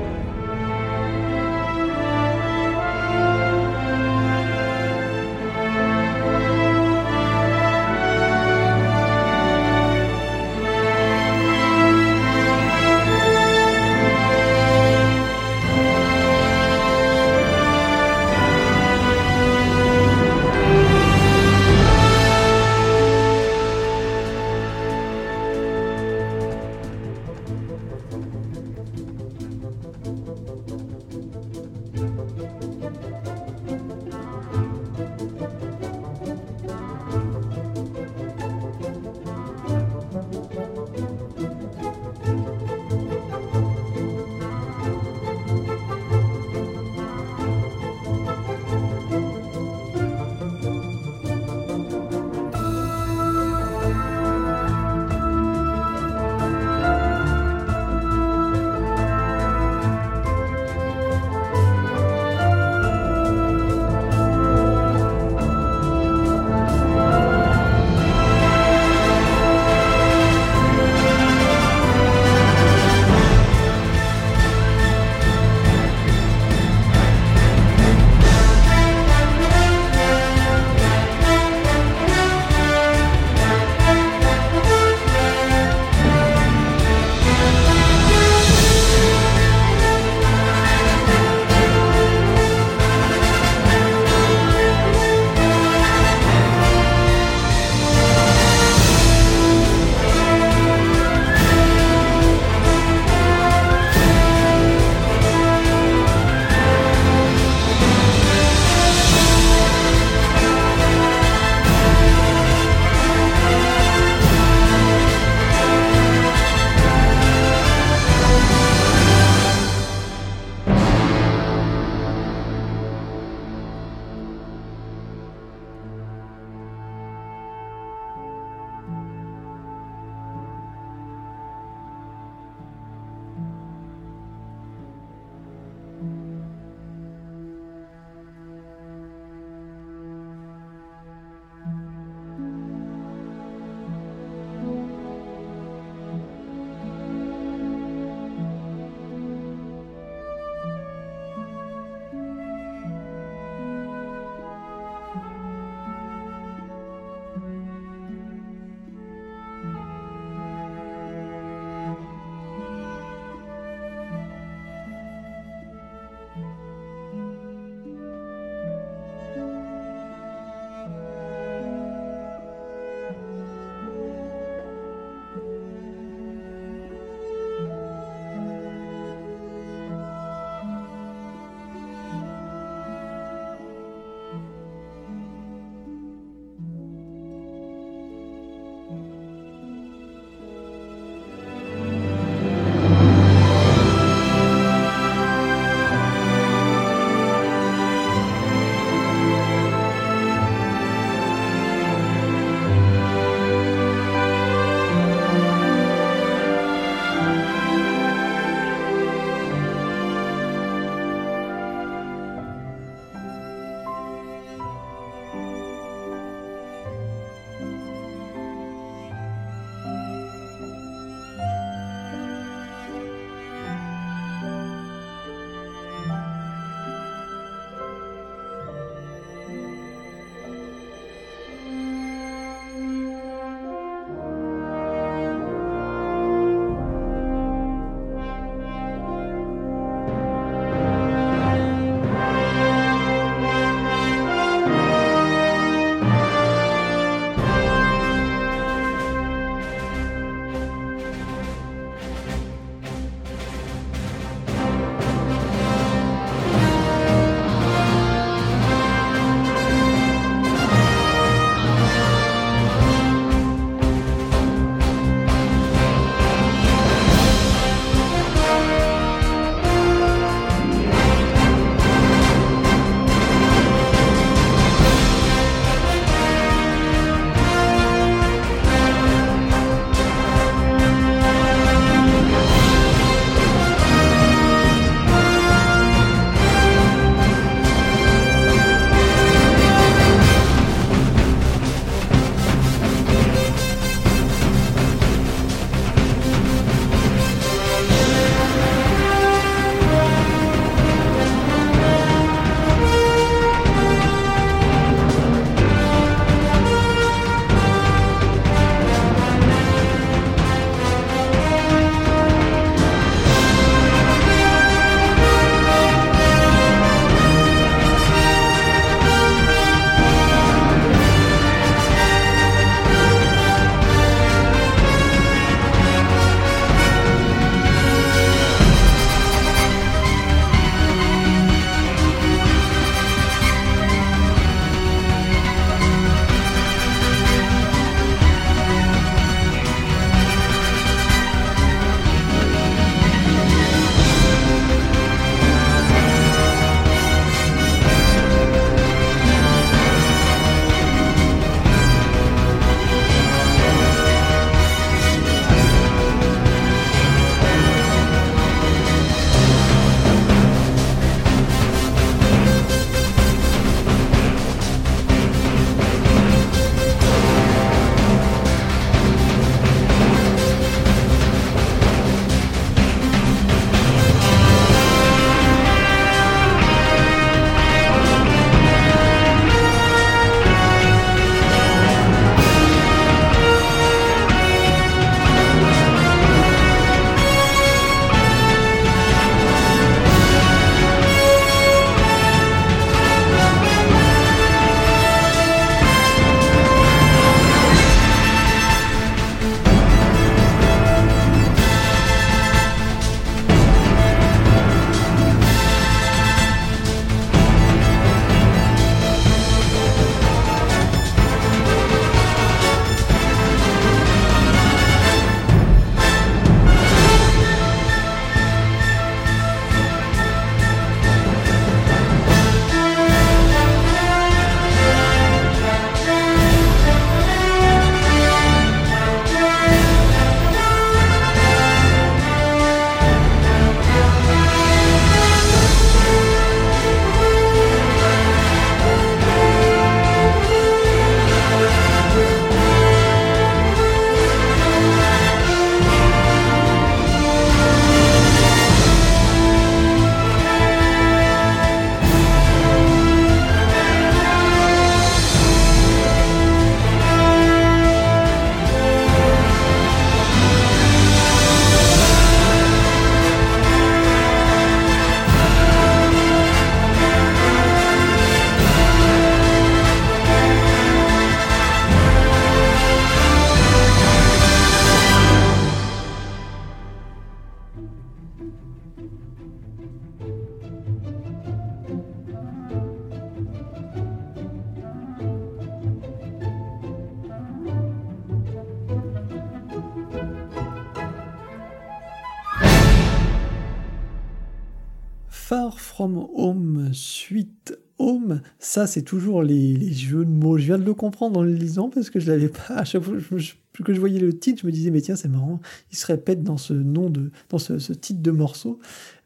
Ça c'est toujours les, jeux de mots. Je viens de le comprendre en le lisant parce que je l'avais pas. À chaque fois que je voyais le titre, je me disais mais tiens c'est marrant, il se répète dans ce nom de, dans ce, titre de morceau.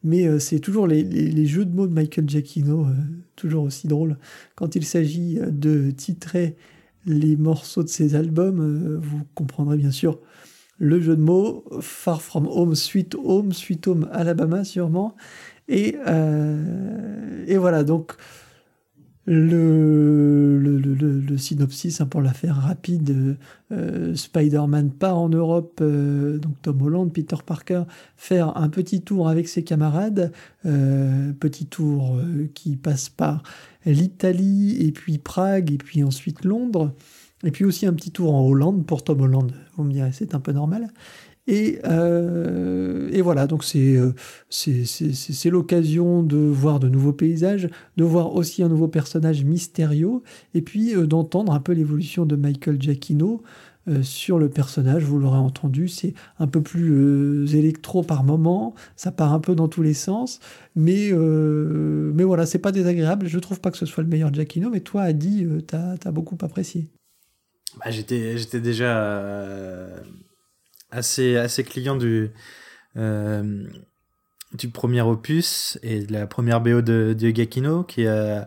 Mais euh, c'est toujours les, jeux de mots de Michael Giacchino, euh, toujours aussi drôle. Quand il s'agit de titrer les morceaux de ses albums, euh, vous comprendrez bien sûr le jeu de mots Far From Home, Sweet Home, Sweet Home Alabama sûrement. Et, et voilà donc le, synopsis, hein, pour la faire rapide, euh, Spider-Man part en Europe, euh, donc Tom Holland, Peter Parker, faire un petit tour avec ses camarades, euh, petit tour qui passe par l'Italie, et puis Prague, et puis ensuite Londres, et puis aussi un petit tour en Hollande pour Tom Holland, vous me direz, c'est un peu normal. Et, euh, et voilà, donc euh, c'est l'occasion de voir de nouveaux paysages, de voir aussi un nouveau personnage mystérieux, et puis euh, d'entendre un peu l'évolution de Michael Giacchino sur le personnage. Vous l'aurez entendu, c'est un peu plus électro par moment, ça part un peu dans tous les sens, mais, mais voilà, c'est pas désagréable. Je trouve pas que ce soit le meilleur Giacchino, mais toi, Adi, t'as as beaucoup apprécié. Bah, J'étais déjà assez, assez client du, euh, du premier opus et de la première BO de, de Gakino qui, euh,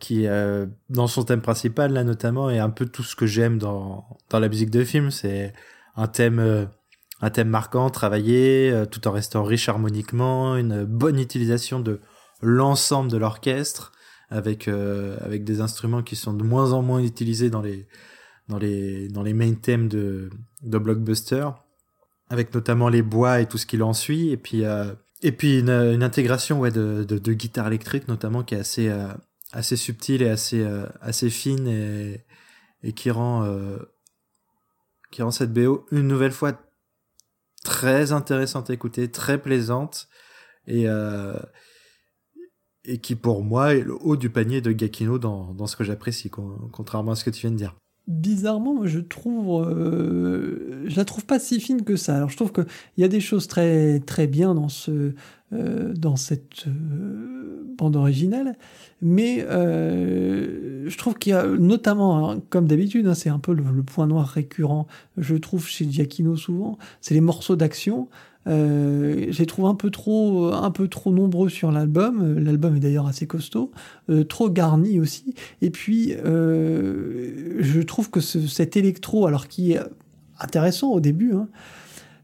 qui euh, dans son thème principal, là notamment, est un peu tout ce que j'aime dans, dans la musique de film. C'est un thème, un thème marquant, travaillé, tout en restant riche harmoniquement, une bonne utilisation de l'ensemble de l'orchestre avec avec des instruments qui sont de moins en moins utilisés dans les dans les dans les main thèmes de de blockbuster avec notamment les bois et tout ce qui l'ensuit, et puis euh, et puis une, une intégration ouais de, de, de, guitare électrique notamment qui est assez euh, assez subtile et assez euh, assez fine et et qui rend euh, qui rend cette BO une nouvelle fois très intéressante à écouter, très plaisante et et qui pour moi est le haut du panier de Gakino dans, dans ce que j'apprécie, contrairement à ce que tu viens de dire bizarrement, je trouve, euh, je la trouve pas si fine que ça. Alors, je trouve qu'il y a des choses très très bien dans ce, euh, dans cette euh, bande originale, mais je trouve qu'il y a notamment, hein, comme d'habitude, hein, c'est un peu le, le, point noir récurrent, je trouve chez Giacchino souvent, c'est les morceaux d'action. Euh, je trouve un peu trop, un peu trop nombreux sur l'album. L'album est d'ailleurs assez costaud, euh, trop garni aussi. Et puis, euh, je trouve que ce, cet électro, alors qui est intéressant au début, hein,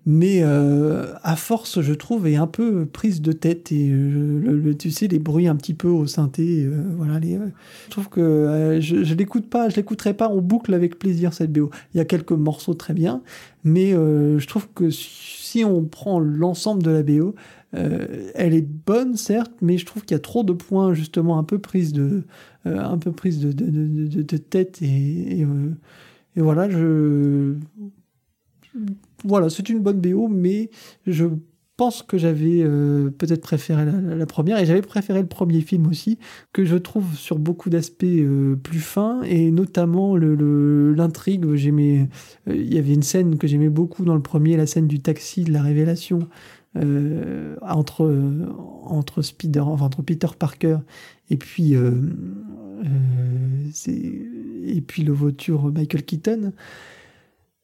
mais euh, à force, je trouve, est un peu prise de tête et euh, tu sais les bruits un petit peu au synthé, euh, voilà. Je trouve que je, je l'écoute pas, je l'écouterai pas en boucle avec plaisir cette BO. Il y a quelques morceaux très bien, mais je trouve que si on prend l'ensemble de la BO, elle est bonne certes, mais je trouve qu'il y a trop de points justement un peu prise de, un peu prise de, tête et voilà, je voilà, c'est une bonne BO, mais je pense que j'avais euh, peut-être préféré la, première et j'avais préféré le premier film aussi que je trouve sur beaucoup d'aspects euh, plus fins et notamment le l'intrigue. J'aimais euh, il y avait une scène que j'aimais beaucoup dans le premier la scène du taxi de la révélation entre entre Spider entre Peter Parker et puis et puis le voiture Michael Keaton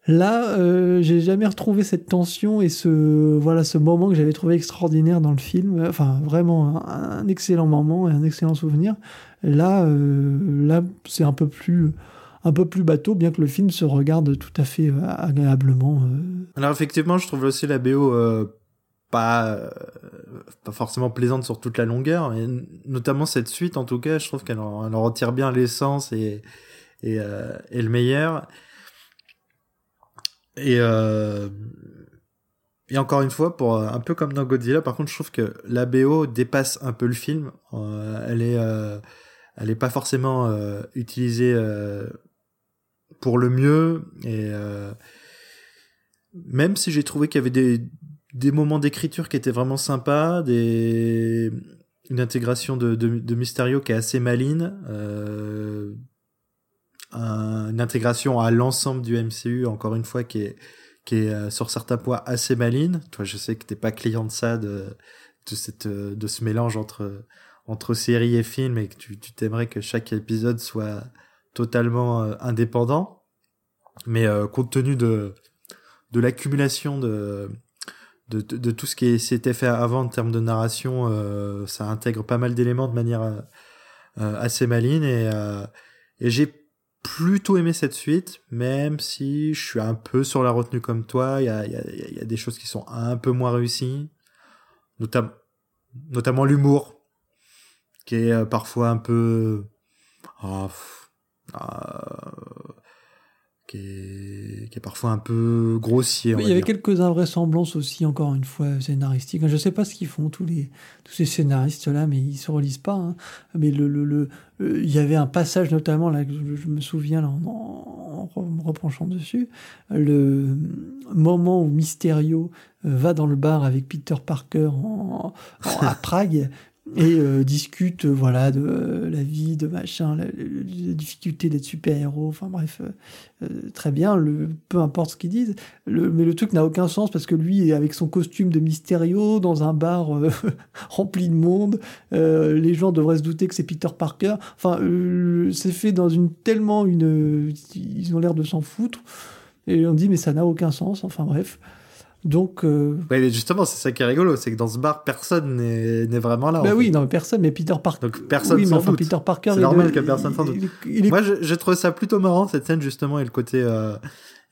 Là, euh, j'ai jamais retrouvé cette tension et ce voilà ce moment que j'avais trouvé extraordinaire dans le film. Enfin, vraiment un, excellent moment et un excellent souvenir. Là, euh, là, c'est un peu plus un peu plus bateau, bien que le film se regarde tout à fait euh, agréablement. Alors effectivement, je trouve aussi la BO pas pas forcément plaisante sur toute la longueur, et notamment cette suite en tout cas, je trouve qu'elle en, en, retire bien l'essence et et, et le meilleur. Et, euh, et encore une fois, pour un peu comme dans Godzilla, par contre, je trouve que la BO dépasse un peu le film. Euh, elle est, euh, elle est pas forcément euh, utilisée euh, pour le mieux. Et même si j'ai trouvé qu'il y avait des, des moments d'écriture qui étaient vraiment sympas, des une intégration de, de, de Mysterio qui est assez maline, euh, une intégration à l'ensemble du MCU, encore une fois, qui est, qui est euh, sur certains points assez maline. Toi, je sais que t'es pas client de ça, de de cette de ce mélange entre entre série et film et que tu t'aimerais que chaque épisode soit totalement indépendant mais compte tenu de de l'accumulation de de, de, tout ce qui s'était fait avant en termes de narration, euh, ça intègre pas mal d'éléments de manière euh, euh, assez maligne et, et j'ai plutôt aimé cette suite, même si je suis un peu sur la retenue comme toi. Il y a, y, a, des choses qui sont un peu moins réussies, notamment notamment l'humour, qui est parfois un peu oh, qui est, qui est parfois un peu grossier. il y avait quelques invraisemblances aussi, encore une fois, scénaristiques. Je ne sais pas ce qu'ils font, tous, les, tous ces scénaristes-là, mais ils se relisent pas. Hein. Mais le, le, le euh, il y avait un passage, notamment, là, je, me souviens, là, en, en, me repenchant dessus, le moment où Mysterio va dans le bar avec Peter Parker en, à Prague et euh, discute euh, voilà de euh, la vie de machin la, difficulté d'être super héros enfin bref très bien le peu importe ce qu'ils disent. Le, mais le truc n'a aucun sens parce que lui avec son costume de Mysterio dans un bar rempli de monde. Les gens devraient se douter que c'est Peter Parker. Enfin c'est fait dans une tellement une ils ont l'air de s'en foutre. Et on dit mais ça n'a aucun sens. Enfin bref donc. Euh... mais justement, c'est ça qui est rigolo, c'est que dans ce bar, personne n'est vraiment là. Bah oui, non, personne, mais Peter Parker. Donc personne oui, mais Peter Parker. C'est normal que personne s'en doute. Moi, je, trouve ça plutôt marrant cette scène justement et le côté euh,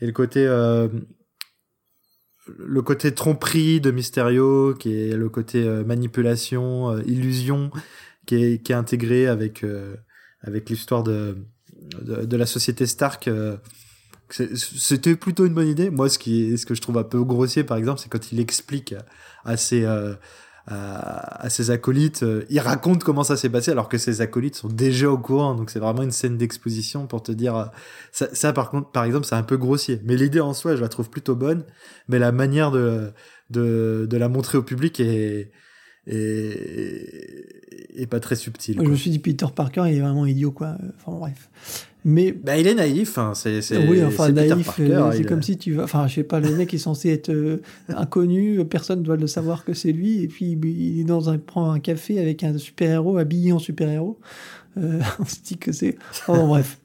et le côté euh, le côté tromperie de Mysterio, qui est le côté euh, manipulation, illusion, qui est qui est intégré avec avec l'histoire de, de, de la société Stark c'était plutôt une bonne idée. Moi, ce qui ce que je trouve un peu grossier, par exemple, c'est quand il explique à ses euh, à, ses acolytes, euh, il raconte comment ça s'est passé, alors que ses acolytes sont déjà au courant. Donc c'est vraiment une scène d'exposition pour te dire euh, ça, ça. Par contre, par exemple, c'est un peu grossier. Mais l'idée en soi, je la trouve plutôt bonne. Mais la manière de de, de la montrer au public est et, et pas très subtil. Je me suis dit Peter Parker il est vraiment idiot quoi. Enfin bref. Mais bah, il est naïf. Hein. C'est oui enfin naïf. Euh, c'est comme si tu vas. Enfin je sais pas le mec est censé être euh, inconnu. Personne doit le savoir que c'est lui. Et puis il est dans un prend un café avec un super héros habillé en super héros. Euh, on se dit que c'est. Enfin bref.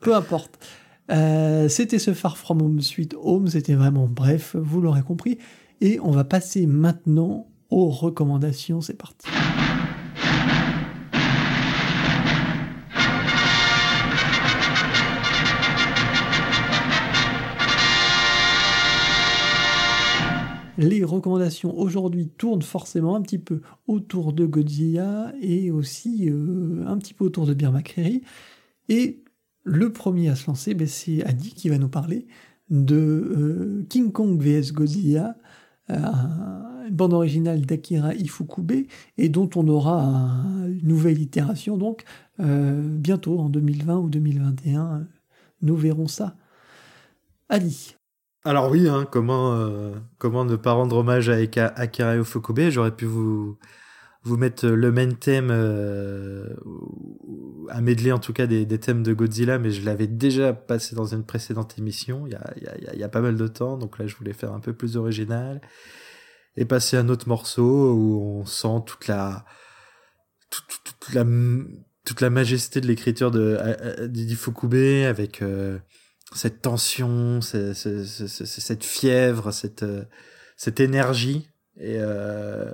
Peu importe. Euh, c'était ce Far From Home Suite Home. C'était vraiment bref. Vous l'aurez compris. Et on va passer maintenant aux recommandations. C'est parti. Les recommandations aujourd'hui tournent forcément un petit peu autour de Godzilla et aussi euh, un petit peu autour de Beer Et le premier à se lancer, ben, c'est Adi qui va nous parler de euh, King Kong vs Godzilla, une bande originale d'Akira Ifukube et dont on aura une nouvelle itération donc euh, bientôt en 2020 ou 2021 nous verrons ça. Ali alors oui hein, comment euh, comment ne pas rendre hommage à Akira Ifukube j'aurais pu vous vous mettre le même thème euh, un medley en tout cas des, thèmes de Godzilla mais je l'avais déjà passé dans une précédente émission il y a, y, y a pas mal de temps donc là je voulais faire un peu plus original et passer un autre morceau où on sent toute la toute, la toute la majesté de l'écriture de Didi Fukube avec euh, cette tension, cette, cette fièvre, cette cette énergie et euh,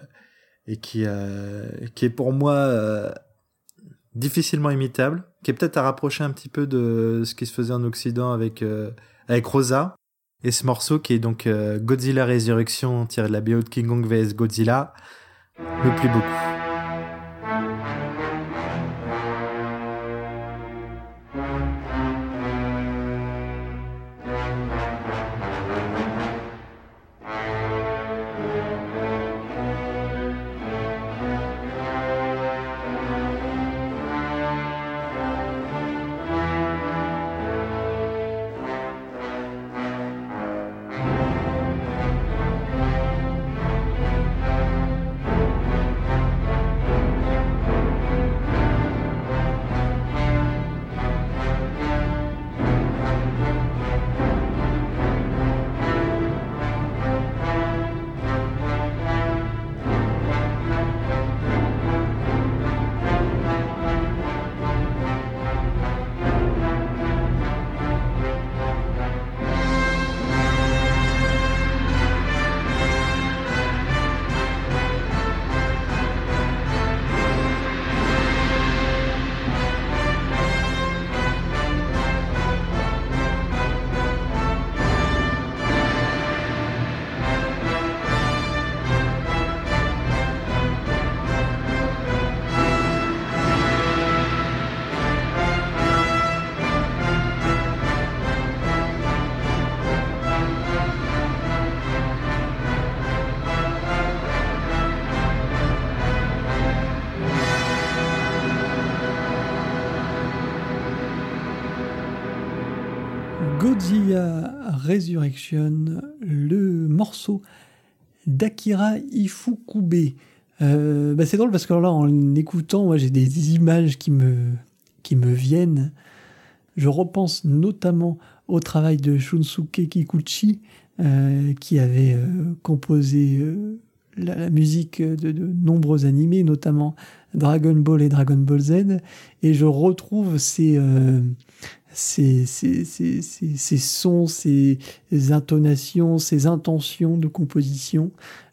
euh, qui est pour moi euh, difficilement imitable, qui est peut-être à rapprocher un petit peu de ce qui se faisait en Occident avec avec Rosa, et ce morceau qui est donc euh, Godzilla Résurrection tiré de la BO de King Kong vs Godzilla me plaît beaucoup. d'Akira Ifukube. Euh, bah c'est drôle parce que là, en écoutant, moi, j'ai des images qui me, viennent. Je repense notamment au travail de Shunsuke Kikuchi, euh, qui avait euh, composé euh, la, musique de, nombreux animés, notamment Dragon Ball et Dragon Ball Z. Et je retrouve ces, sons, ces intonations, ces intentions de composition.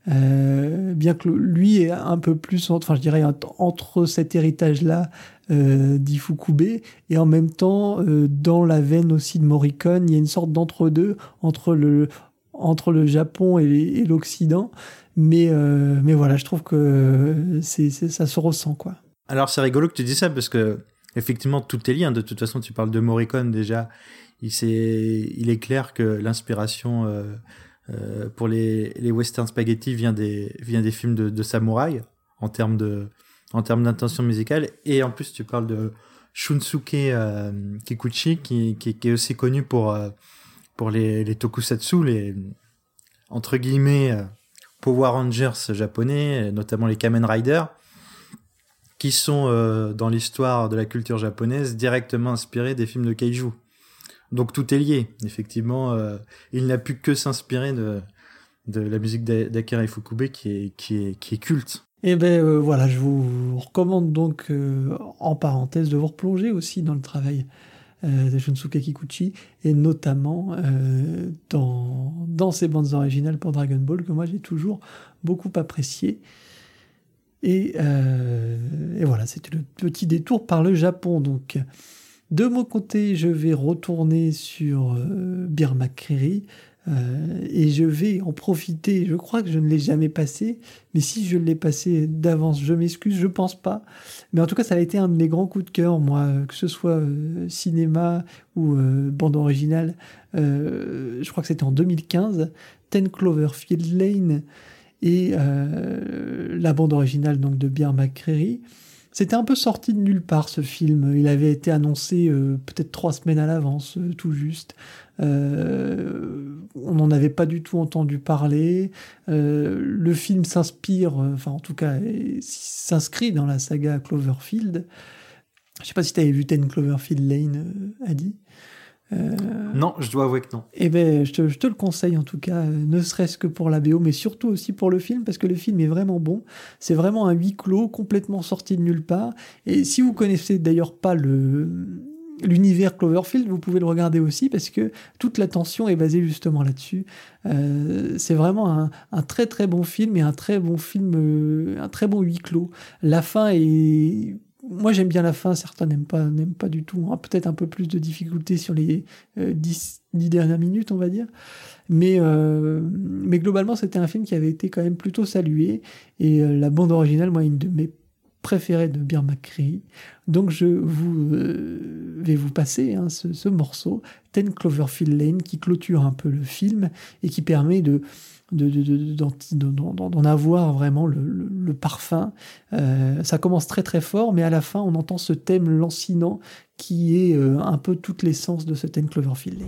Euh, bien que lui est un peu plus, enfin je dirais entre cet héritage-là euh, d'Ifukube et en même temps euh, dans la veine aussi de Morricone, il y a une sorte d'entre-deux entre le entre le Japon et, l'Occident. Mais euh, mais voilà, je trouve que ça se ressent quoi. Alors c'est rigolo que tu dis ça parce que effectivement, tout est lié. Hein. De toute façon, tu parles de Morricone déjà. Il, est, il est clair que l'inspiration euh, pour les, les western spaghetti vient des, vient des films de, de samouraï en termes de, en termes d'intention musicale. Et en plus, tu parles de Shunsuke euh, Kikuchi, qui, qui, est aussi connu pour, euh, pour les, les tokusatsu, les, entre guillemets, euh, Power Rangers japonais, notamment les Kamen Rider qui sont dans l'histoire de la culture japonaise directement inspirés des films de kaiju. Donc tout est lié. Effectivement, euh, il n'a pu que s'inspirer de, la musique d'Akira Ifukube qui est, culte. Et eh ben euh, voilà, je vous recommande donc euh, en parenthèse de vous replonger aussi dans le travail euh, de Shunsuke Kikuchi et notamment dans, ses bandes originales pour Dragon Ball que moi j'ai toujours beaucoup apprécié. Et, et, voilà, c'était le petit détour par le Japon. Donc, de mon côté, je vais retourner sur euh, Bir McCreary euh, et je vais en profiter. Je crois que je ne l'ai jamais passé, mais si je l'ai passé d'avance, je m'excuse, je pense pas. Mais en tout cas, ça a été un de mes grands coups de cœur, moi, que ce soit euh, cinéma ou euh, bande originale. je crois que c'était en 2015. Ten Cloverfield Lane et euh, la bande originale donc de Bear McCreary. C'était un peu sorti de nulle part ce film. Il avait été annoncé euh, peut-être trois semaines à l'avance, euh, tout juste. Euh, on n'en avait pas du tout entendu parler. le film s'inspire, enfin en tout cas, s'inscrit dans la saga Cloverfield. Je sais pas si tu vu Ten Cloverfield Lane, Adi. Euh... Non, je dois avouer que non. Eh ben, je te, je te le conseille en tout cas, ne serait-ce que pour la BO, mais surtout aussi pour le film, parce que le film est vraiment bon. C'est vraiment un huis clos, complètement sorti de nulle part. Et si vous connaissez d'ailleurs pas le l'univers Cloverfield, vous pouvez le regarder aussi parce que toute l'attention est basée justement là-dessus. Euh, c'est vraiment un, un, très très bon film et un très bon film, euh, un très bon huis clos. La fin est moi j'aime bien la fin, certains n'aiment pas, n'aiment pas du tout. Hein. Peut-être un peu plus de difficultés sur les euh, dix, dix dernières minutes, on va dire. Mais, euh, mais globalement, c'était un film qui avait été quand même plutôt salué. Et euh, la bande originale, moi, une de mes préférées de Beer McCree. Donc je vous, euh, vais vous passer hein, ce, ce, morceau, Ten Cloverfield Lane, qui clôture un peu le film et qui permet de d'en de, de, avoir vraiment le, parfum. Euh, ça commence très très fort, mais à la fin, on entend ce thème lancinant qui est euh, un peu toute l'essence de ce thème Cloverfield.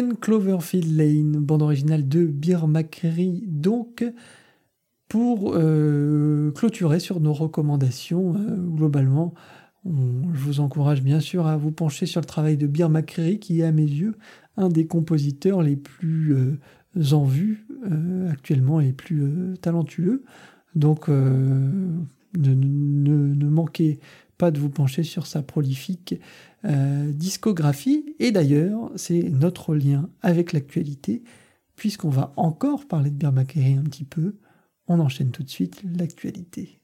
Cloverfield Lane, bande originale de Beer McCreary, donc pour euh, clôturer sur nos recommandations. Euh, globalement, je vous encourage bien sûr à vous pencher sur le travail de Beer McCreary, qui est à mes yeux un des compositeurs les plus euh, en vue actuellement et les plus talentueux. Donc ne, ne, manquez de vous pencher sur sa prolifique discographie. Et d'ailleurs, c'est notre lien avec l'actualité, puisqu'on va encore parler de McCreary un petit peu. On enchaîne tout de suite l'actualité.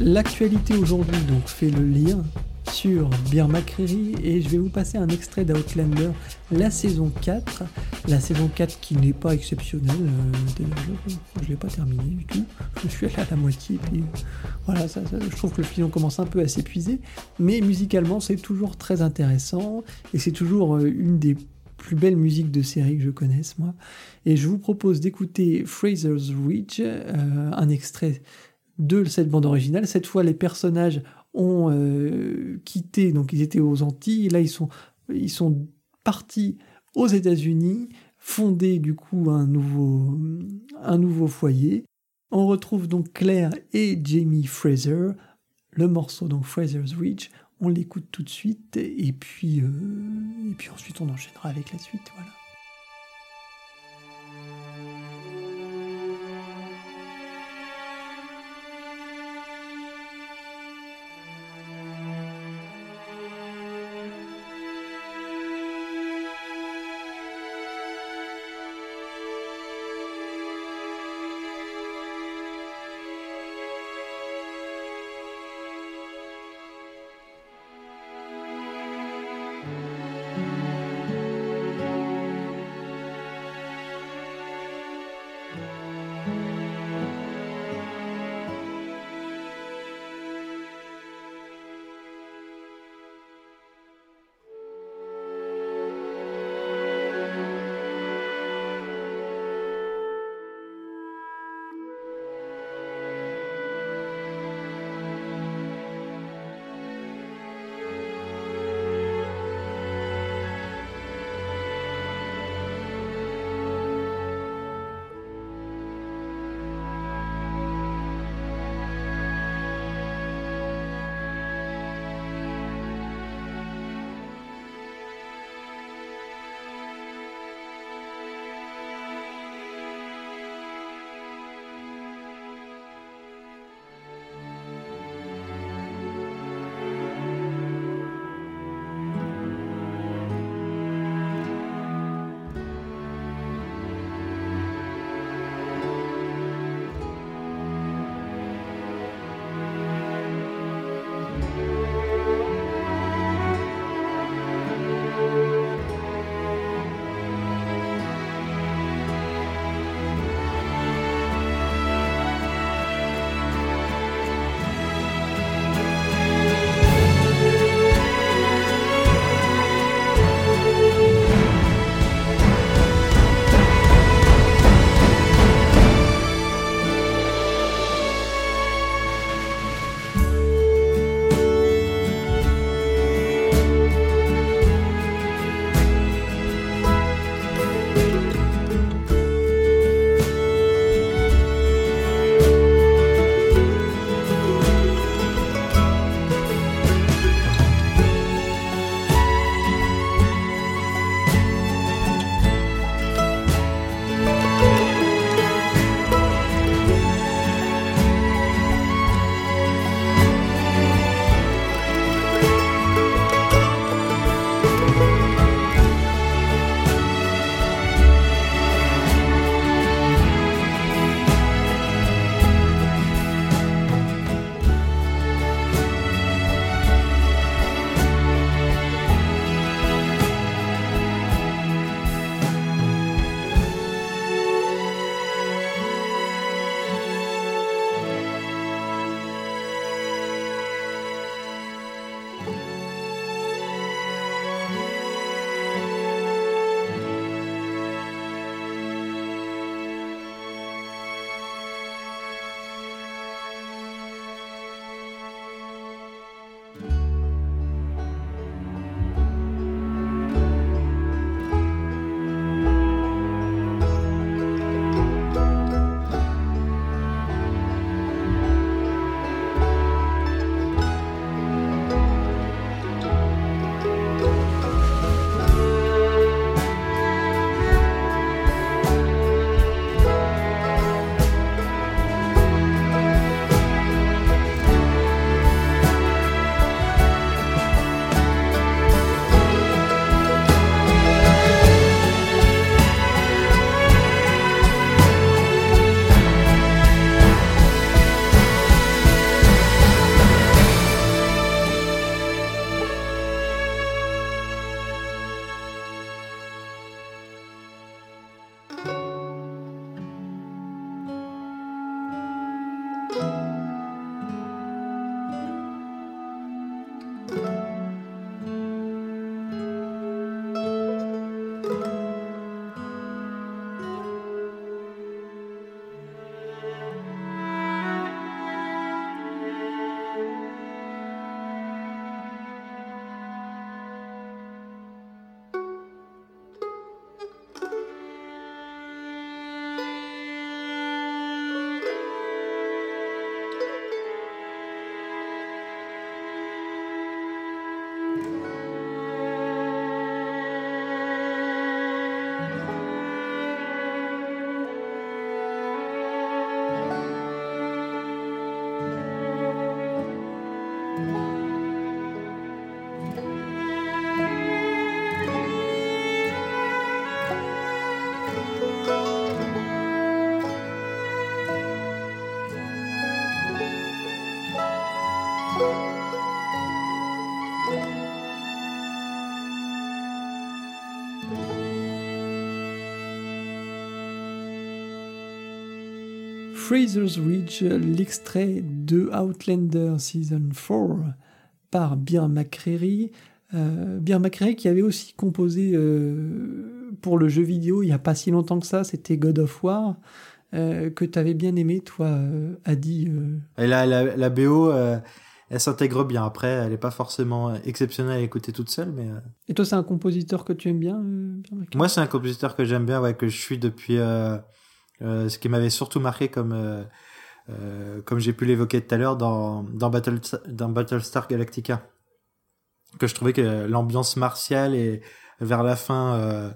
L'actualité aujourd'hui donc fait le lien sur Beer McCreary et je vais vous passer un extrait d'Outlander, la saison 4. La saison 4 qui n'est pas exceptionnelle, euh, je ne l'ai pas terminé du tout. Je suis allé à la moitié et puis voilà, je trouve que le film commence un peu à s'épuiser. Mais musicalement, c'est toujours très intéressant et c'est toujours euh, une des plus belle musique de série que je connaisse, moi. Et je vous propose d'écouter Fraser's Ridge, euh, un extrait de cette bande originale. Cette fois, les personnages ont euh, quitté, donc ils étaient aux Antilles, et là ils sont, ils sont partis aux États-Unis, fondé du coup un nouveau, un nouveau foyer. On retrouve donc Claire et Jamie Fraser, le morceau donc Fraser's Ridge on l'écoute tout de suite et puis, euh, et puis ensuite on enchaînera avec la suite. Voilà. Fraser's Ridge, l'extrait de Outlander Season 4 par Bear McCreary. Euh, Bear McCreary qui avait aussi composé euh, pour le jeu vidéo il n'y a pas si longtemps que ça, c'était God of War, euh, que tu avais bien aimé, toi, euh, Adi. Et la, la, la BO, elle s'intègre bien. Après, elle n'est pas forcément exceptionnelle à écouter toute seule, mais. Et toi, c'est un compositeur que tu aimes bien, McCreary? Moi, c'est un compositeur que j'aime bien, ouais, que je suis depuis. Euh, ce qui m'avait surtout marqué, comme euh, euh, comme j'ai pu l'évoquer tout à l'heure dans dans Battle dans Battlestar Galactica, que je trouvais que l'ambiance martiale et vers la fin euh,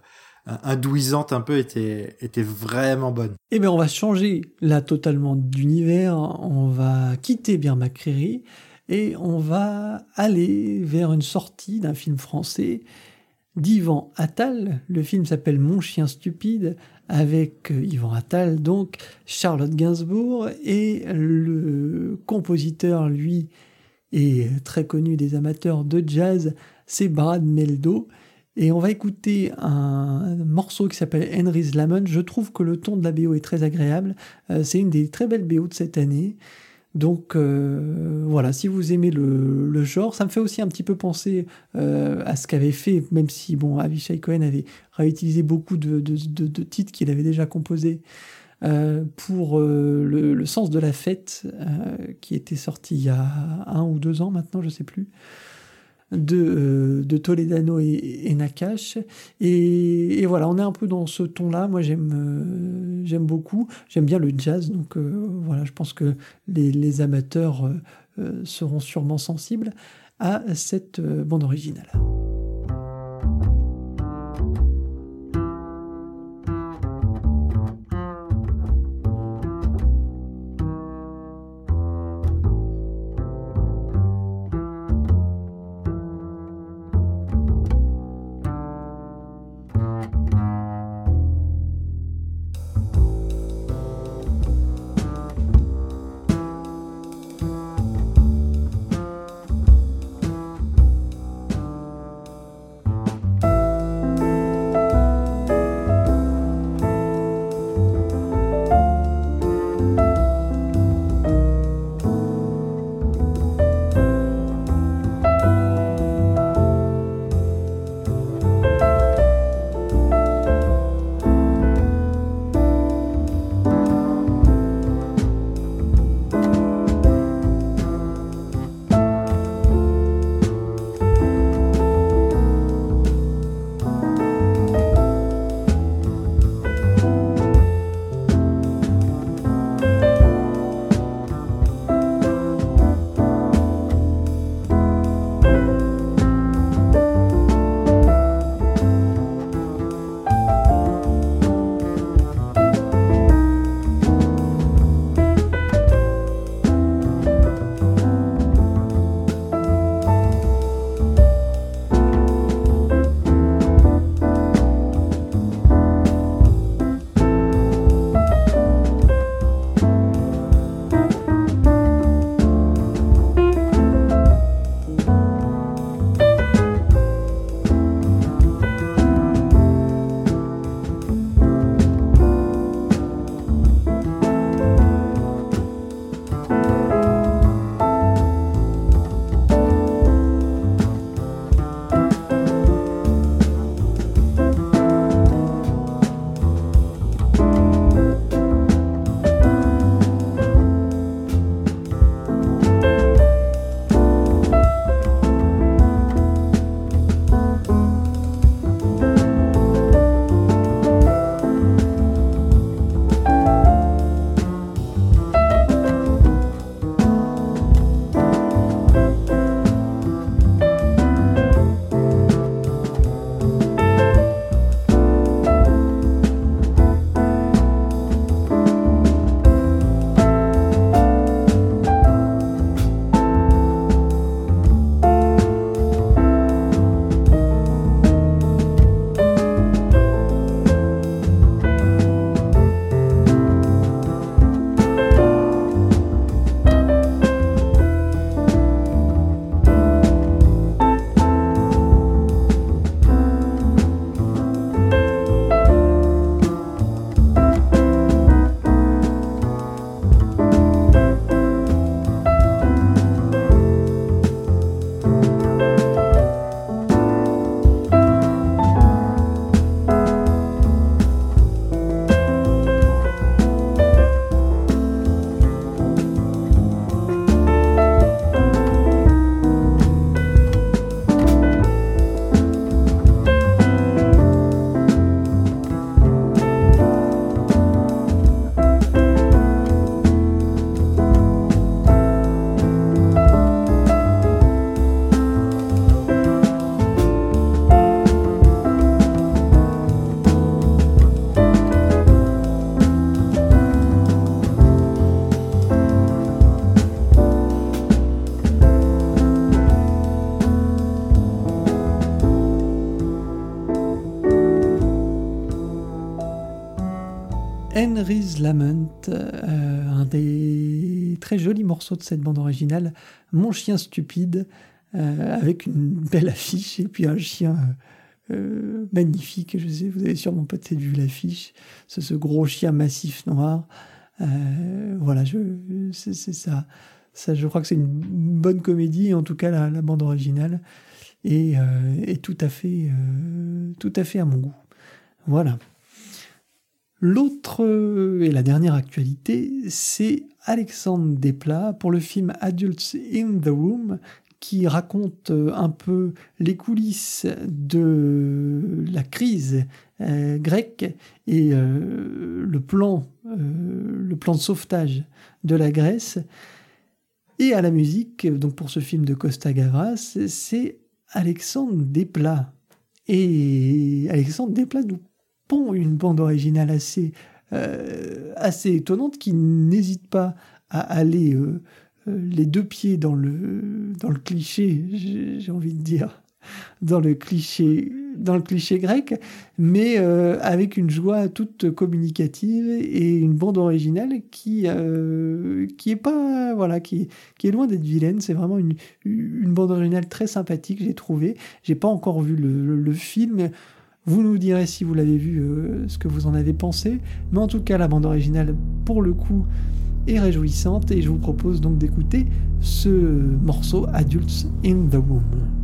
indouisante un peu était était vraiment bonne. Eh bien, on va changer là totalement d'univers. On va quitter Bear McCreary et on va aller vers une sortie d'un film français d'Ivan Attal. Le film s'appelle Mon chien stupide avec euh, Yvan Attal, donc Charlotte Gainsbourg et le compositeur, lui, est très connu des amateurs de jazz, c'est Brad Meldo. Et on va écouter un morceau qui s'appelle Henry's Lemon. Je trouve que le ton de la BO est très agréable. Euh, c'est une des très belles BO de cette année. Donc euh, voilà, si vous aimez le, le, genre, ça me fait aussi un petit peu penser euh, à ce qu'avait fait, même si bon, Avishai Cohen avait réutilisé beaucoup de, de, de, titres qu'il avait déjà composés euh, pour le, le, sens de la fête, qui était sorti il y a un ou deux ans maintenant, je sais plus de, euh, de Toledano et, et Nakash. Et, voilà, on est un peu dans ce ton-là. Moi, j'aime euh, j'aime beaucoup. J'aime bien le jazz. Donc euh, voilà, je pense que les, amateurs seront sûrement sensibles à cette bande originale. Henry's Lament, euh, un des très jolis morceaux de cette bande originale, Mon chien stupide, euh, avec une belle affiche et puis un chien euh, magnifique. Je sais, vous avez sûrement peut-être vu l'affiche, c'est ce gros chien massif noir. voilà, c'est ça. Je crois que c'est une bonne comédie, en tout cas la, bande originale, est tout à fait, tout à fait à mon goût. Voilà. L'autre euh, et la dernière actualité, c'est Alexandre Desplat pour le film Adults in the Room qui raconte euh, un peu les coulisses de la crise euh, grecque et le plan le plan de sauvetage de la Grèce. Et à la musique donc pour ce film de Costa Gavras c'est Alexandre Desplat. Et Alexandre Desplat nous une bande originale assez, euh, assez étonnante qui n'hésite pas à aller euh, euh, les deux pieds dans le, dans le cliché, j'ai envie de dire, dans le cliché, dans le cliché grec, mais avec une joie toute communicative et une bande originale qui qui est pas voilà qui qui est loin d'être vilaine. C'est vraiment une, une bande originale très sympathique. J'ai trouvé. J'ai pas encore vu le, le film. Vous nous direz si vous l'avez vu, euh, ce que vous en avez pensé. Mais en tout cas, la bande originale, pour le coup, est réjouissante. Et je vous propose donc d'écouter ce morceau Adults in the Womb.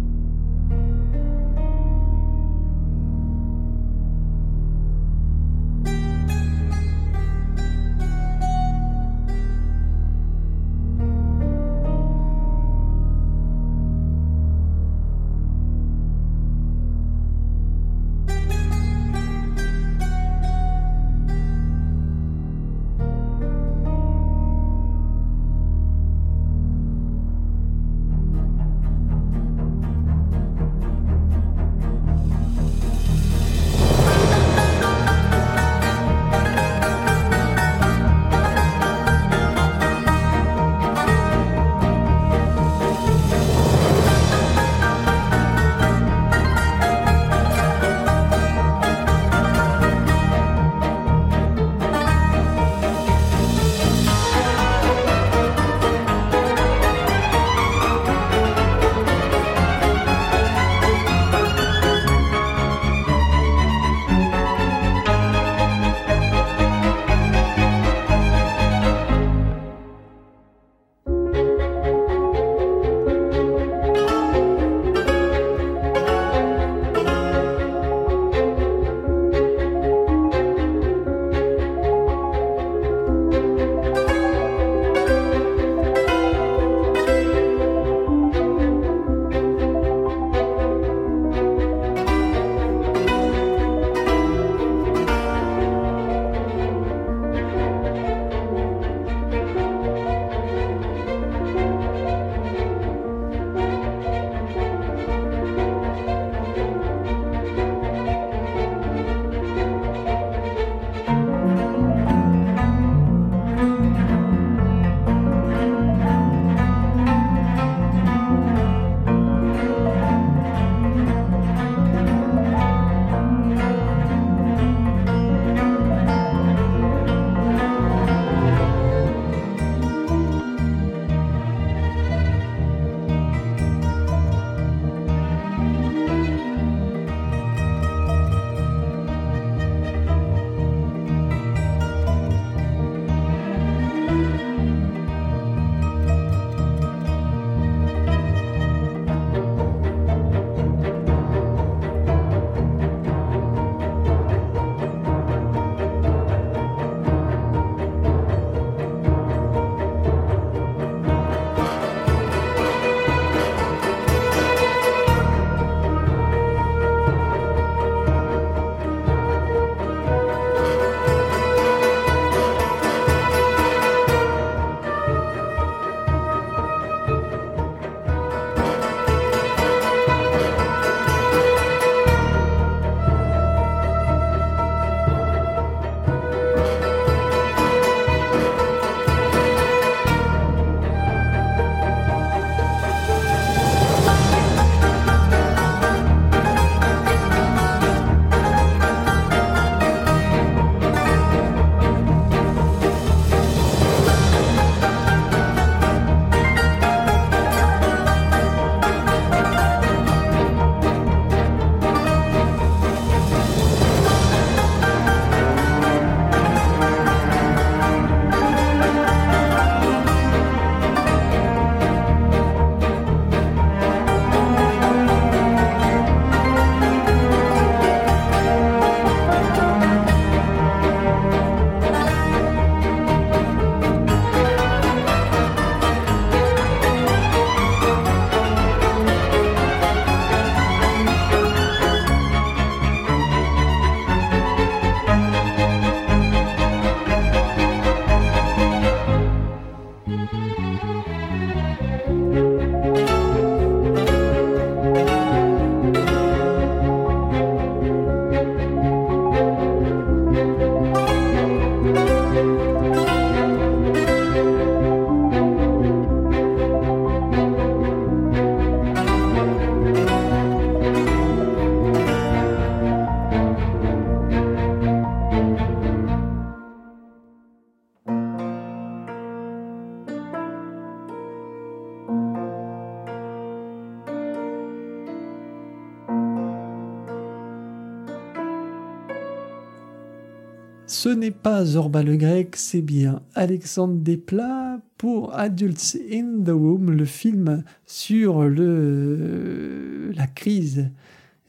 Pas Zorba le grec, c'est bien Alexandre Desplat pour Adults in the Room, le film sur le, la crise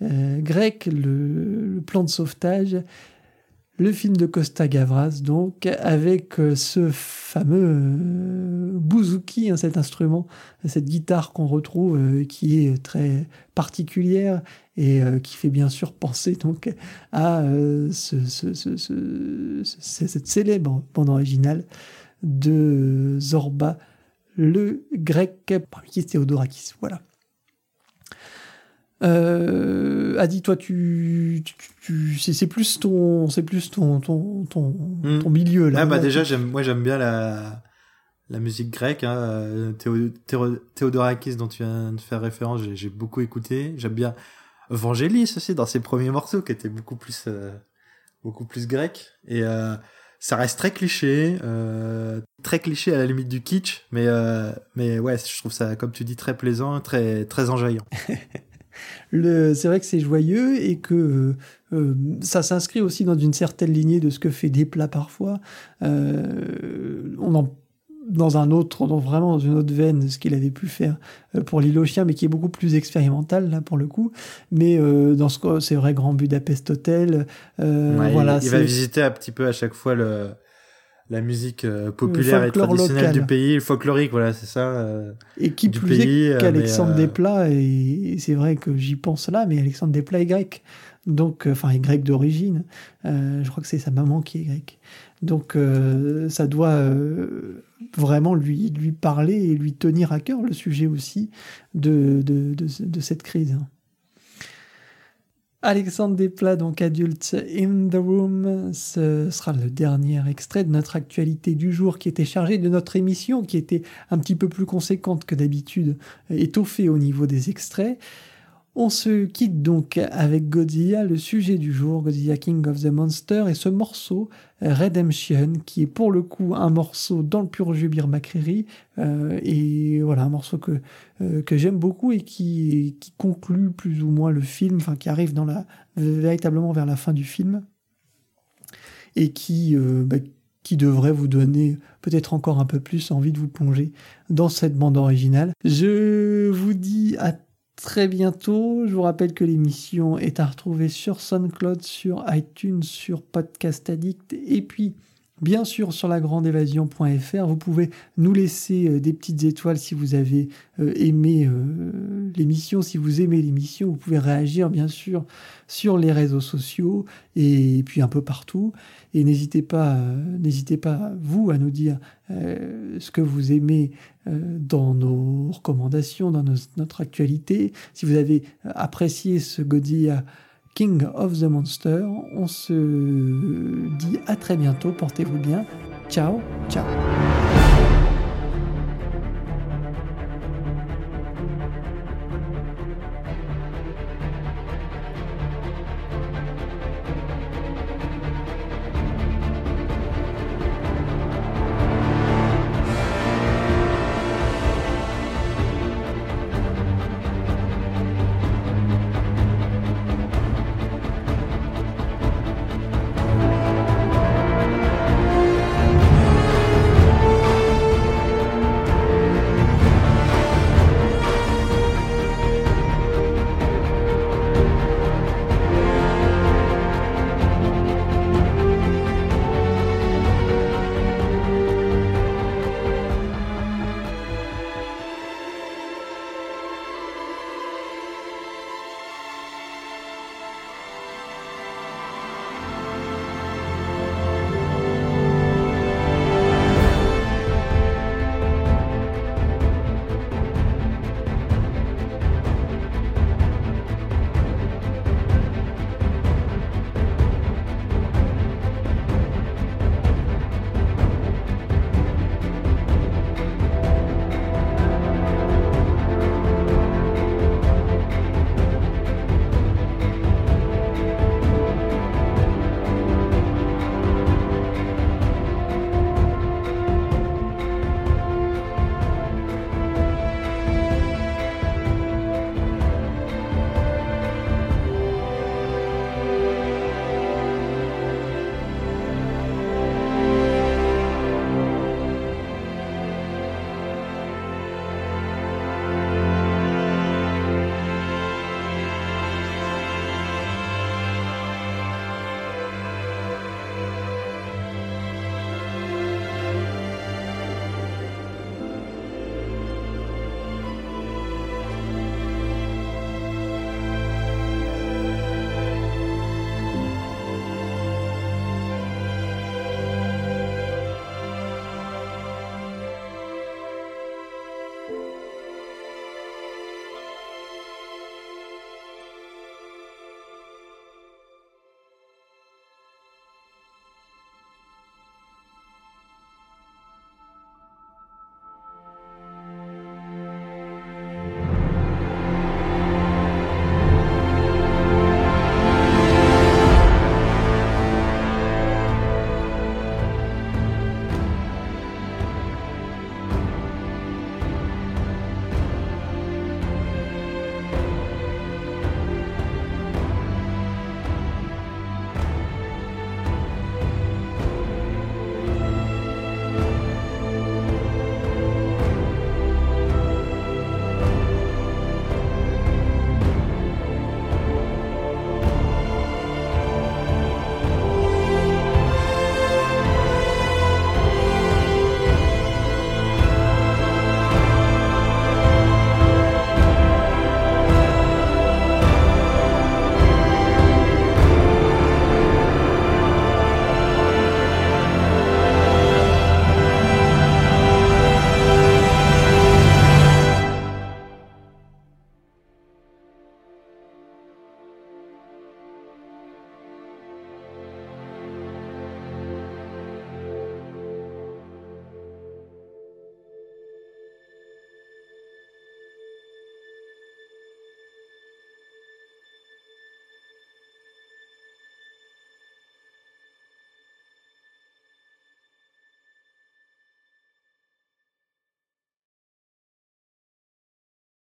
euh, grecque, le, plan de sauvetage, le film de Costa Gavras, donc, avec euh, ce fameux bouzouki, hein, cet instrument, cette guitare qu'on retrouve, qui est très particulière et euh, qui fait bien sûr penser donc à euh, ce, ce, ce, cette célèbre bande originale de Zorba le grec parmi qui Théodorakis. Voilà. Euh, Adi, toi, tu, tu, c'est plus ton, c'est plus ton, ton, ton, hmm. ton, milieu là. Ah bah déjà, j'aime, moi j'aime bien la, la musique grecque. Hein. Théodorakis dont tu viens de faire référence, j'ai beaucoup écouté. J'aime bien Vangelis aussi dans ses premiers morceaux qui étaient beaucoup plus euh, beaucoup plus grec et euh, ça reste très cliché euh, très cliché à la limite du kitsch mais mais ouais je trouve ça comme tu dis très plaisant très très enjaillant c'est vrai que c'est joyeux et que ça s'inscrit aussi dans une certaine lignée de ce que fait Desplat parfois. on en dans un autre, dans vraiment dans une autre veine, ce qu'il avait pu faire euh, pour l'île aux chiens, mais qui est beaucoup plus expérimental là pour le coup. Mais euh, dans ce c'est vrai, Grand Budapest Hotel. Euh, voilà, il, va visiter un petit peu à chaque fois le la musique populaire et traditionnelle du pays, folklorique, voilà, c'est ça. et qui plus est qu'Alexandre Desplat, et, c'est vrai que j'y pense là, mais Alexandre Desplat est grec, donc enfin est grec d'origine. je crois que c'est sa maman qui est grecque. Donc ça doit vraiment lui, parler et lui tenir à cœur le sujet aussi de, cette crise. Alexandre Desplat, donc adulte in the room, ce sera le dernier extrait de notre actualité du jour qui était chargé de notre émission, qui était un petit peu plus conséquente que d'habitude, étoffée au niveau des extraits. On se quitte donc avec Godzilla, le sujet du jour, Godzilla King of the Monster, et ce morceau, Redemption, qui est pour le coup un morceau dans le pur Jubir Makriri, euh, et voilà, un morceau que, euh, que j'aime beaucoup et qui, qui conclut plus ou moins le film, enfin qui arrive dans la, véritablement vers la fin du film, et qui, euh, bah, qui devrait vous donner peut-être encore un peu plus envie de vous plonger dans cette bande originale. Je vous dis à très bientôt. Je vous rappelle que l'émission est à retrouver sur SoundCloud, sur iTunes, sur Podcast Addict et puis bien sûr sur lagrandeévasion.fr. Vous pouvez nous laisser euh, des petites étoiles si vous avez euh, aimé euh, l'émission, si vous aimez l'émission. Vous pouvez réagir bien sûr sur les réseaux sociaux et puis un peu partout. Et n'hésitez pas, n'hésitez pas vous à nous dire ce que vous aimez dans nos recommandations, dans notre actualité. Si vous avez apprécié ce Godzilla King of the Monster. On se dit à très bientôt, portez-vous bien. Ciao, ciao.